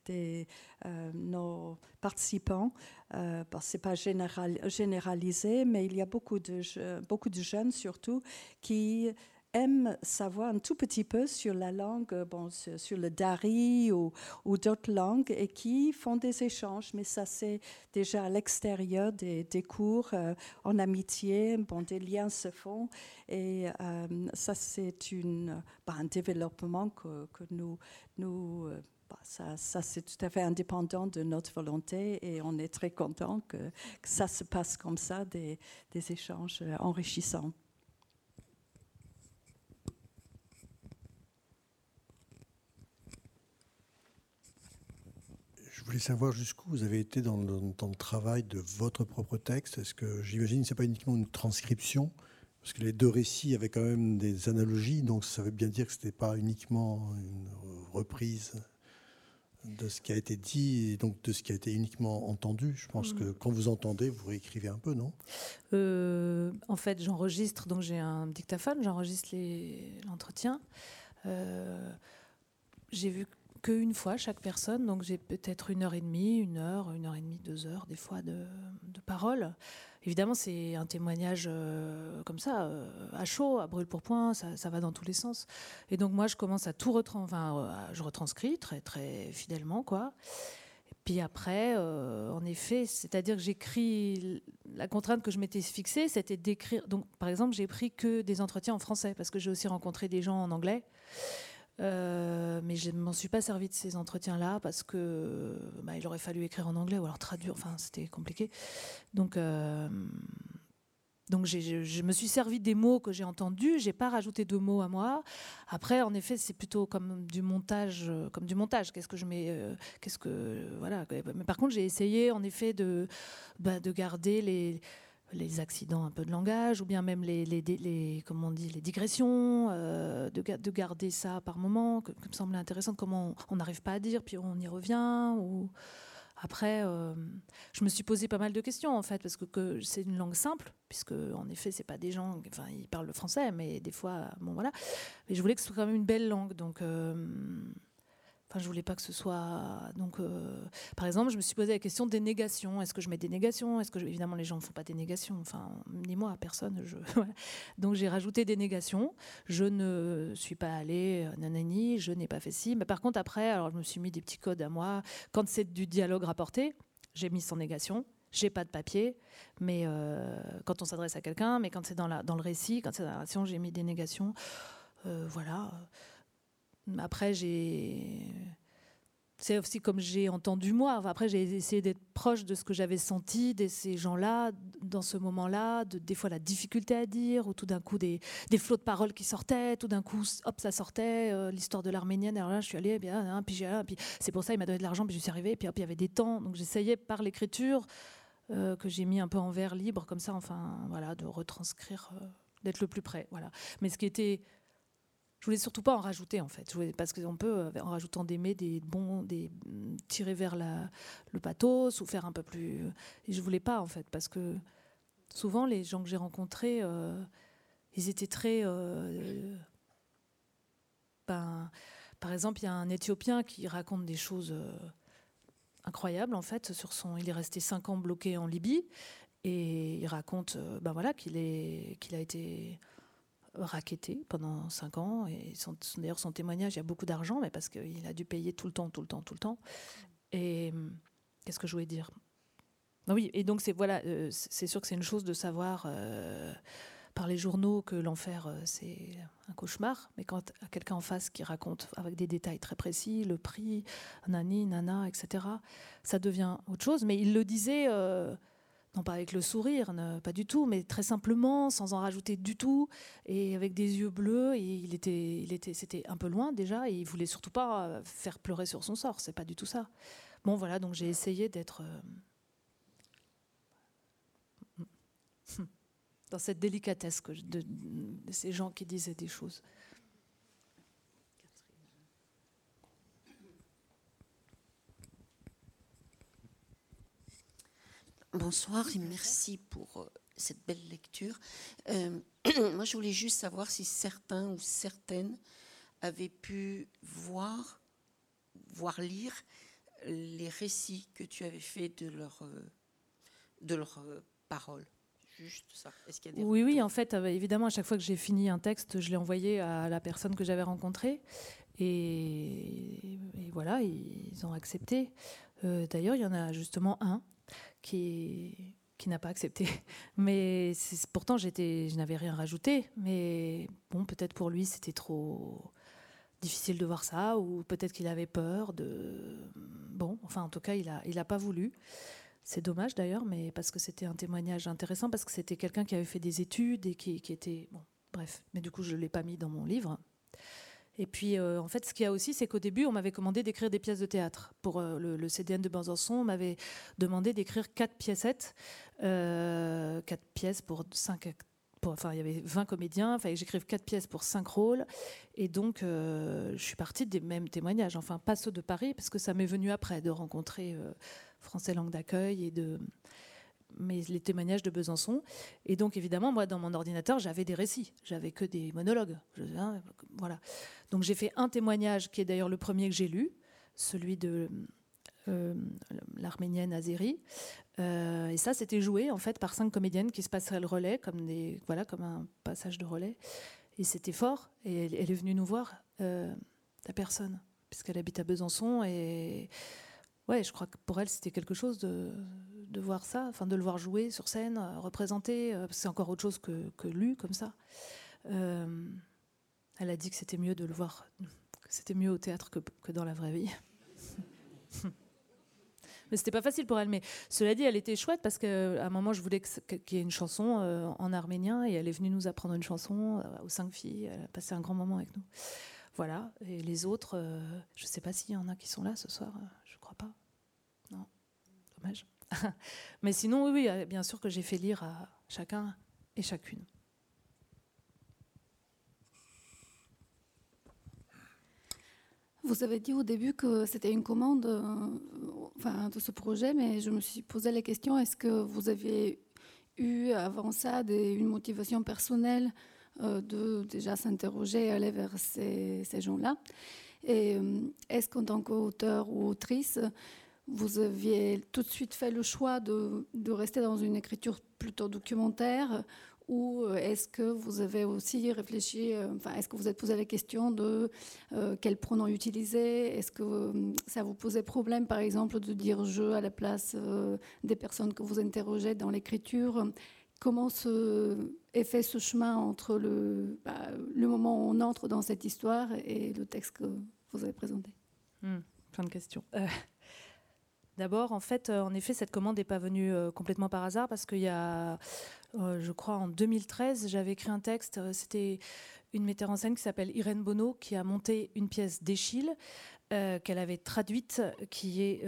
S5: nos participants. ce n'est pas général, généralisé, mais il y a beaucoup de, beaucoup de jeunes surtout qui aiment savoir un tout petit peu sur la langue, bon, sur, le dari ou, d'autres langues et qui font des échanges. Mais ça, c'est déjà à l'extérieur des, cours euh, en amitié. Bon, des liens se font et euh, ça, c'est bah, un développement que, nous, euh, bah, ça, c'est tout à fait indépendant de notre volonté et on est très content que, ça se passe comme ça, des échanges enrichissants.
S9: Je voulais savoir jusqu'où vous avez été dans le, travail de votre propre texte. Est-ce que j'imagine que ce n'est pas uniquement une transcription, Parce que les deux récits avaient quand même des analogies, donc ça veut bien dire que ce n'était pas uniquement une reprise de ce qui a été dit et donc de ce qui a été uniquement entendu. Je pense que quand vous entendez, vous réécrivez un peu, non?
S1: Euh, en fait, j'enregistre, donc j'ai un dictaphone, j'enregistre l'entretien. Euh, j'ai vu qu'une fois chaque personne, donc j'ai peut-être une heure et demie, une heure, une heure et demie, deux heures, des fois de, parole. Évidemment, c'est un témoignage euh, comme ça, euh, à chaud, à brûle pour point, ça, va dans tous les sens. Et donc moi, je commence à tout retranscrire, enfin, euh, je retranscris très très fidèlement, quoi. Puis après, en effet, c'est-à-dire que j'écris la contrainte que je m'étais fixée, c'était d'écrire. Donc, par exemple, j'ai pris que des entretiens en français parce que j'ai aussi rencontré des gens en anglais. Euh, mais je ne m'en suis pas servi de ces entretiens-là parce que bah, il aurait fallu écrire en anglais ou alors traduire. Enfin, c'était compliqué. Donc, euh, donc je, me suis servi des mots que j'ai entendus. J'ai pas rajouté de mots à moi. Après, en effet, c'est plutôt comme du montage, comme du montage. Qu'est-ce que je mets euh, Qu'est-ce que voilà. Mais par contre, j'ai essayé en effet de bah, de garder les les accidents un peu de langage ou bien même les, les, comment on dit les digressions euh, de, ga- de garder ça par moment que, me semblait intéressant comment on- n'arrive pas à dire puis on y revient ou après euh, je me suis posé pas mal de questions en fait parce que, que c'est une langue simple puisque en effet c'est pas des gens enfin ils parlent le français mais des fois bon voilà. Mais je voulais que ce soit quand même une belle langue donc euh, Enfin, je voulais pas que ce soit. Donc, euh, par exemple, je me suis posé la question des négations. Est-ce que je mets des négations? Est-ce que évidemment les gens ne font pas des négations? Enfin, ni moi, personne. Donc j'ai rajouté des négations. Je ne suis pas allée euh, nanani. Je n'ai pas fait ci. Mais par contre, après, alors je me suis mis des petits codes à moi. Quand c'est du dialogue rapporté, j'ai mis sans négation. J'ai pas de papier, mais euh, quand on s'adresse à quelqu'un, mais quand c'est dans, le récit, quand c'est dans la narration, j'ai mis des négations. Voilà. Après. C'est aussi comme j'ai entendu moi. Après, j'ai essayé d'être proche de ce que j'avais senti de ces gens-là, dans ce moment-là, de des fois la difficulté à dire, ou tout d'un coup des, flots de paroles qui sortaient, tout d'un coup, hop, ça sortait, euh, l'histoire de l'arménienne. Alors là, je suis allée, bien, hein, puis, j'ai- puis c'est pour ça il m'a donné de l'argent, puis je suis arrivée, puis hop, il y avait des temps. Donc j'essayais par l'écriture, euh, que j'ai mis un peu en vers libre, comme ça, enfin, voilà, de retranscrire, euh, d'être le plus près. Voilà. Mais ce qui était je voulais surtout pas en rajouter en fait, parce qu'on peut euh, en rajoutant des mets, des bons, des mm, tirer vers le pathos ou faire un peu plus. Et je voulais pas en fait, parce que souvent les gens que j'ai rencontrés, euh, ils étaient très. euh, ben, par exemple, il y a un Éthiopien qui raconte des choses euh, incroyables en fait sur son. Il est resté cinq ans bloqué en Libye et il raconte, euh, ben voilà, qu'il est, qu'il a été racketté pendant cinq ans. Et d'ailleurs, son témoignage, il y a beaucoup d'argent, mais parce qu'il a dû payer tout le temps, tout le temps, tout le temps. Et hum, qu'est-ce que je voulais dire? Ah Oui, et donc c'est voilà, euh, sûr que c'est une chose de savoir euh, par les journaux que l'enfer euh, c'est un cauchemar, mais quand quelqu'un en face qui raconte avec des détails très précis, le prix, nani, nana, etc., ça devient autre chose. Mais il le disait. Non pas avec le sourire, pas du tout, mais très simplement, sans en rajouter du tout, et avec des yeux bleus. Et il était, il était, c'était un peu loin déjà, et il voulait surtout pas euh, faire pleurer sur son sort. C'est pas du tout ça. Bon, voilà, donc j'ai essayé d'être euh, dans cette délicatesse de ces gens qui disaient des choses.
S10: Bonsoir et merci pour euh, cette belle lecture. Euh, moi, je voulais juste savoir si certains ou certaines avaient pu voir, voir lire les récits que tu avais faits de leurs de leurs euh, paroles. Juste ça. Est-ce qu'il y a des
S1: Oui, oui, en fait, évidemment, à chaque fois que j'ai fini un texte, je l'ai envoyé à la personne que j'avais rencontrée. Et, et voilà, ils ont accepté. Euh, D'ailleurs, il y en a justement un qui, n'a pas accepté. Mais pourtant, j'étais, je n'avais rien rajouté. Mais bon, peut-être pour lui, c'était trop difficile de voir ça, ou peut-être qu'il avait peur de. Bon, enfin, en tout cas, il n'a il pas voulu. C'est dommage d'ailleurs, mais parce que c'était un témoignage intéressant, parce que c'était quelqu'un qui avait fait des études et qui, qui était. Bon, bref. Mais du coup, je ne l'ai pas mis dans mon livre. Et puis, euh, en fait, ce qu'il y a aussi, c'est qu'au début, on m'avait commandé d'écrire des pièces de théâtre. Pour euh, le, CDN de Besançon, on m'avait demandé d'écrire quatre piècettes, euh, quatre pièces pour cinq, act- enfin, il y avait 20 comédiens, il fallait que j'écrive 4 pièces pour 5 rôles. Et donc, je suis partie des mêmes témoignages. Enfin, pas ceux de Paris, parce que ça m'est venu après de rencontrer Français Langue d'accueil et de mais les témoignages de Besançon. Et donc, évidemment, moi, dans mon ordinateur, j'avais des récits. J'avais que des monologues. Hein, voilà. Donc, j'ai fait un témoignage qui est d'ailleurs le premier que j'ai lu, celui de euh, l'arménienne Azeri. Euh, et ça, c'était joué en fait par cinq comédiennes qui se passeraient le relais comme des voilà comme un passage de relais. Et c'était fort. Et elle, est venue nous voir, euh, la personne, puisqu'elle habite à Besançon. Et ouais, je crois que pour elle, c'était quelque chose de, voir ça, enfin de le voir jouer sur scène, représenter. c'est encore autre chose que, que lu comme ça. elle a dit que c'était mieux de le voir, que c'était mieux au théâtre que, dans la vraie vie. mais c'était pas facile pour elle. Mais cela dit, elle était chouette parce qu'à un moment, je voulais qu'il y ait une chanson euh, en arménien et elle est venue nous apprendre une chanson euh, aux cinq filles. Elle a passé un grand moment avec nous. Voilà. Et les autres, euh, je sais pas s'il y en a qui sont là ce soir. Je crois pas. Non. Dommage. mais sinon, oui, oui, bien sûr que j'ai fait lire à chacun et chacune.
S11: Vous avez dit au début que c'était une commande euh, enfin, de ce projet, mais je me suis posé la question est-ce que vous avez eu avant ça une motivation personnelle euh, de déjà s'interroger et aller vers ces, gens-là? Et euh, est-ce qu'en tant qu'auteur ou autrice, vous aviez tout de suite fait le choix de, rester dans une écriture plutôt documentaire ou euh, est-ce que vous avez aussi réfléchi, euh, enfin, est-ce que vous êtes posé la question de quel pronom utiliser? Est-ce que ça vous posait problème, par exemple, de dire je à la place des personnes que vous interrogez dans l'écriture? Comment se, est fait ce chemin entre le, bah, le moment où on entre dans cette histoire et le texte que vous avez présenté
S1: hmm, Plein de questions. D'abord, en fait, en effet, cette commande n'est pas venue complètement par hasard parce qu'il y a euh, je crois en 2013, j'avais écrit un texte. Euh, c'était une metteur en scène qui s'appelle Irène Bonneau qui a monté une pièce d'Echille euh, qu'elle avait traduite, qui est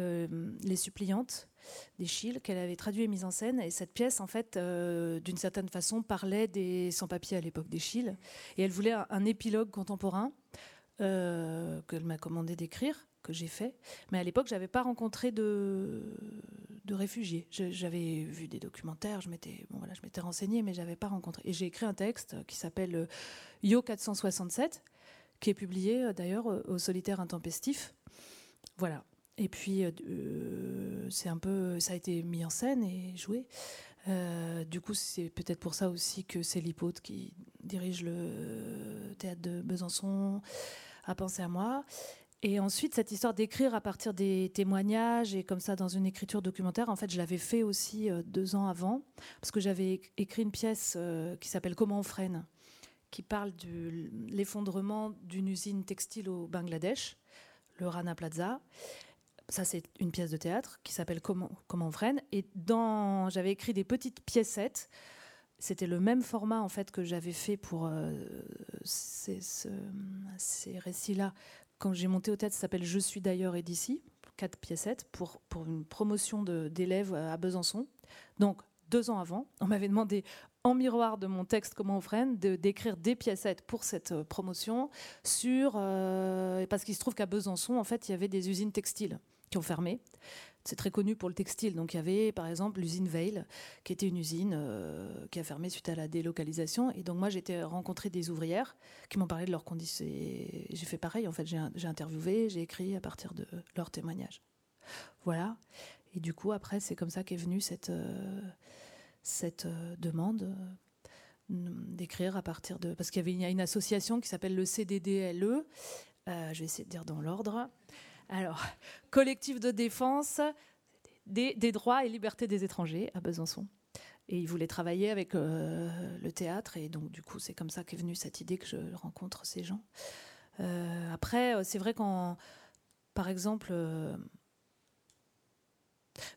S1: Les suppliantes d'Echille, qu'elle avait traduit et mise en scène. Et cette pièce, en fait, d'une certaine façon, parlait des sans-papiers à l'époque d'Echille. Et elle voulait un, épilogue contemporain qu'elle m'a commandé d'écrire que j'ai fait. Mais à l'époque, j'avais pas rencontré de, de réfugiés. J'avais vu des documentaires, je m'étais bon, voilà, je m'étais renseignée, mais pas rencontré. Et j'ai écrit un texte qui s'appelle euh, Yo 467, qui est publié euh, d'ailleurs au Solitaire Intempestif. Voilà. Et puis, euh, c'est un peu, ça a été mis en scène et joué. du coup, c'est peut-être pour ça aussi que c'est l'hypote qui dirige le théâtre de Besançon a pensé à moi. Et ensuite, cette histoire d'écrire à partir des témoignages et comme ça dans une écriture documentaire, en fait, je l'avais fait aussi euh, deux ans avant, parce que j'avais écrit une pièce euh, qui s'appelle Comment on freine, qui parle de l'effondrement d'une usine textile au Bangladesh, le Rana Plaza. Ça, c'est une pièce de théâtre qui s'appelle Comment, Comment on freine. Et dans, j'avais écrit des petites piécettes. C'était le même format en fait que j'avais fait pour euh, ces, ces récits-là quand j'ai monté au théâtre, ça s'appelle Je suis d'ailleurs et d'ici, quatre piécettes, pour, pour une promotion d'élèves à Besançon. Donc, deux ans avant, on m'avait demandé, en miroir de mon texte Comment on freine, d'écrire des piécettes pour cette euh, promotion sur. Euh, parce qu'il se trouve qu'à Besançon, en fait, il y avait des usines textiles qui ont fermé c'est très connu pour le textile. Donc il y avait par exemple l'usine Veil, qui était une usine euh, qui a fermé suite à la délocalisation. Et donc moi j'ai rencontré des ouvrières qui m'ont parlé de leurs conditions. J'ai fait pareil, en fait j'ai interviewé, j'ai écrit à partir de leurs témoignages. Voilà. Et du coup après c'est comme ça qu'est venue cette, euh, cette euh, demande d'écrire à partir de... Parce qu'il y avait une, association qui s'appelle le CDDLE, je vais essayer de dire dans l'ordre, alors, collectif de défense des, droits et libertés des étrangers à Besançon. Et il voulait travailler avec euh, le théâtre. Et donc, du coup, c'est comme ça qu'est venue cette idée que je rencontre ces gens. Euh, après, euh, c'est vrai qu'en, par exemple,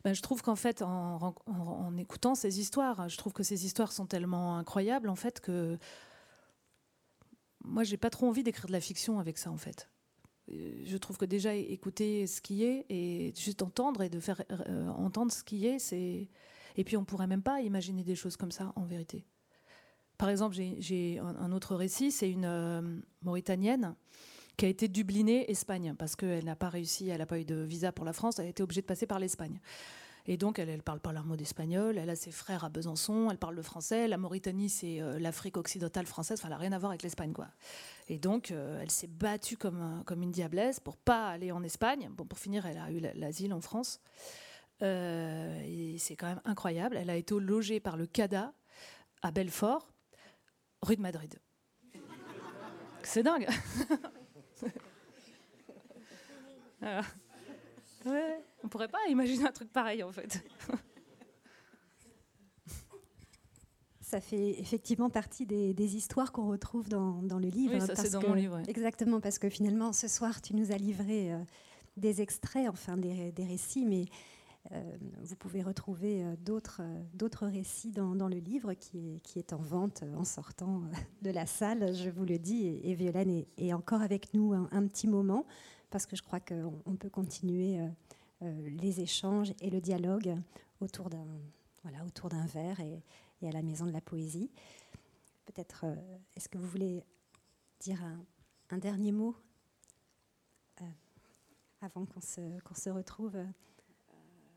S1: ben, je trouve qu'en fait, en, en, écoutant ces histoires, je trouve que ces histoires sont tellement incroyables, en fait, que moi, j'ai pas trop envie d'écrire de la fiction avec ça, en fait je trouve que déjà écouter ce qui est et juste entendre et de faire euh, entendre ce qui est, c'est. Et puis on pourrait même pas imaginer des choses comme ça en vérité. Par exemple, j'ai un, autre récit, c'est une Mauritanienne qui a été dublinée Espagne parce qu'elle n'a pas réussi, elle n'a pas eu de visa pour la France, elle a été obligée de passer par l'Espagne. Et donc, elle ne parle pas leur mot d'espagnol. Elle a ses frères à Besançon. Elle parle le français. La Mauritanie, c'est euh, l'Afrique occidentale française. Enfin, elle n'a rien à voir avec l'Espagne, quoi. Et donc, euh, elle s'est battue comme, une diablesse pour pas aller en Espagne. Bon, pour finir, elle a eu l'asile en France. Euh, et c'est quand même incroyable. Elle a été logée par le CADA à Belfort, rue de Madrid. C'est dingue. Ouais, on pourrait pas imaginer un truc pareil en fait.
S4: Ça fait effectivement partie des, histoires qu'on retrouve dans, le livre.
S1: Oui, ça c'est dans mon livre.
S4: Exactement, parce que finalement, ce soir, tu nous as livré euh, des extraits, enfin des, récits, mais euh, vous pouvez retrouver euh, d'autres d'autres récits dans, le livre qui est, qui est en vente en sortant de la salle, je vous le dis. Et, Violaine est, encore avec nous un, petit moment, parce que je crois qu'on peut continuer les échanges et le dialogue autour d'un voilà, autour d'un verre et, et à la Maison de la Poésie. Peut-être, euh, est-ce que vous voulez dire un, dernier mot euh, avant qu'on se, qu'on se retrouve euh,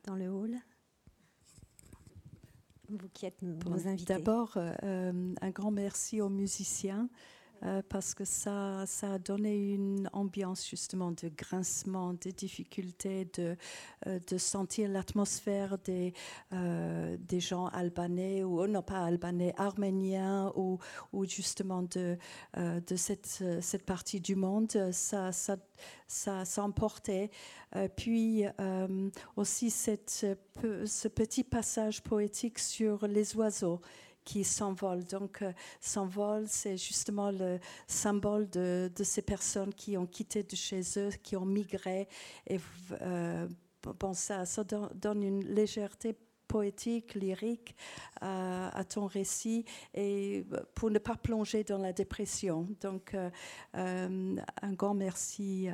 S4: dans le hall? Vous qui êtes nos, invités.
S5: D'abord, un grand merci aux musiciens euh, parce que ça, ça a donné une ambiance justement de grincement, de difficulté, de, euh, de sentir l'atmosphère des, euh, des gens albanais, ou non pas albanais, arméniens, ou, ou justement de, de cette, cette partie du monde. Ça, ça, ça s'emportait. puis aussi cette, ce petit passage poétique sur les oiseaux qui s'envolent. Donc, euh, s'envole, c'est justement le symbole de, ces personnes qui ont quitté de chez eux, qui ont migré. Et euh, bon, ça, donne une légèreté poétique, lyrique euh, à ton récit et pour ne pas plonger dans la dépression. Donc, un grand merci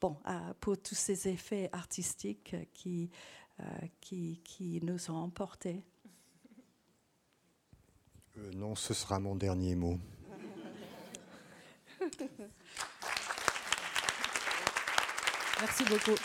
S5: bon, pour tous ces effets artistiques qui, qui nous ont emportés.
S6: Euh, non, ce sera mon dernier mot.
S1: Merci beaucoup.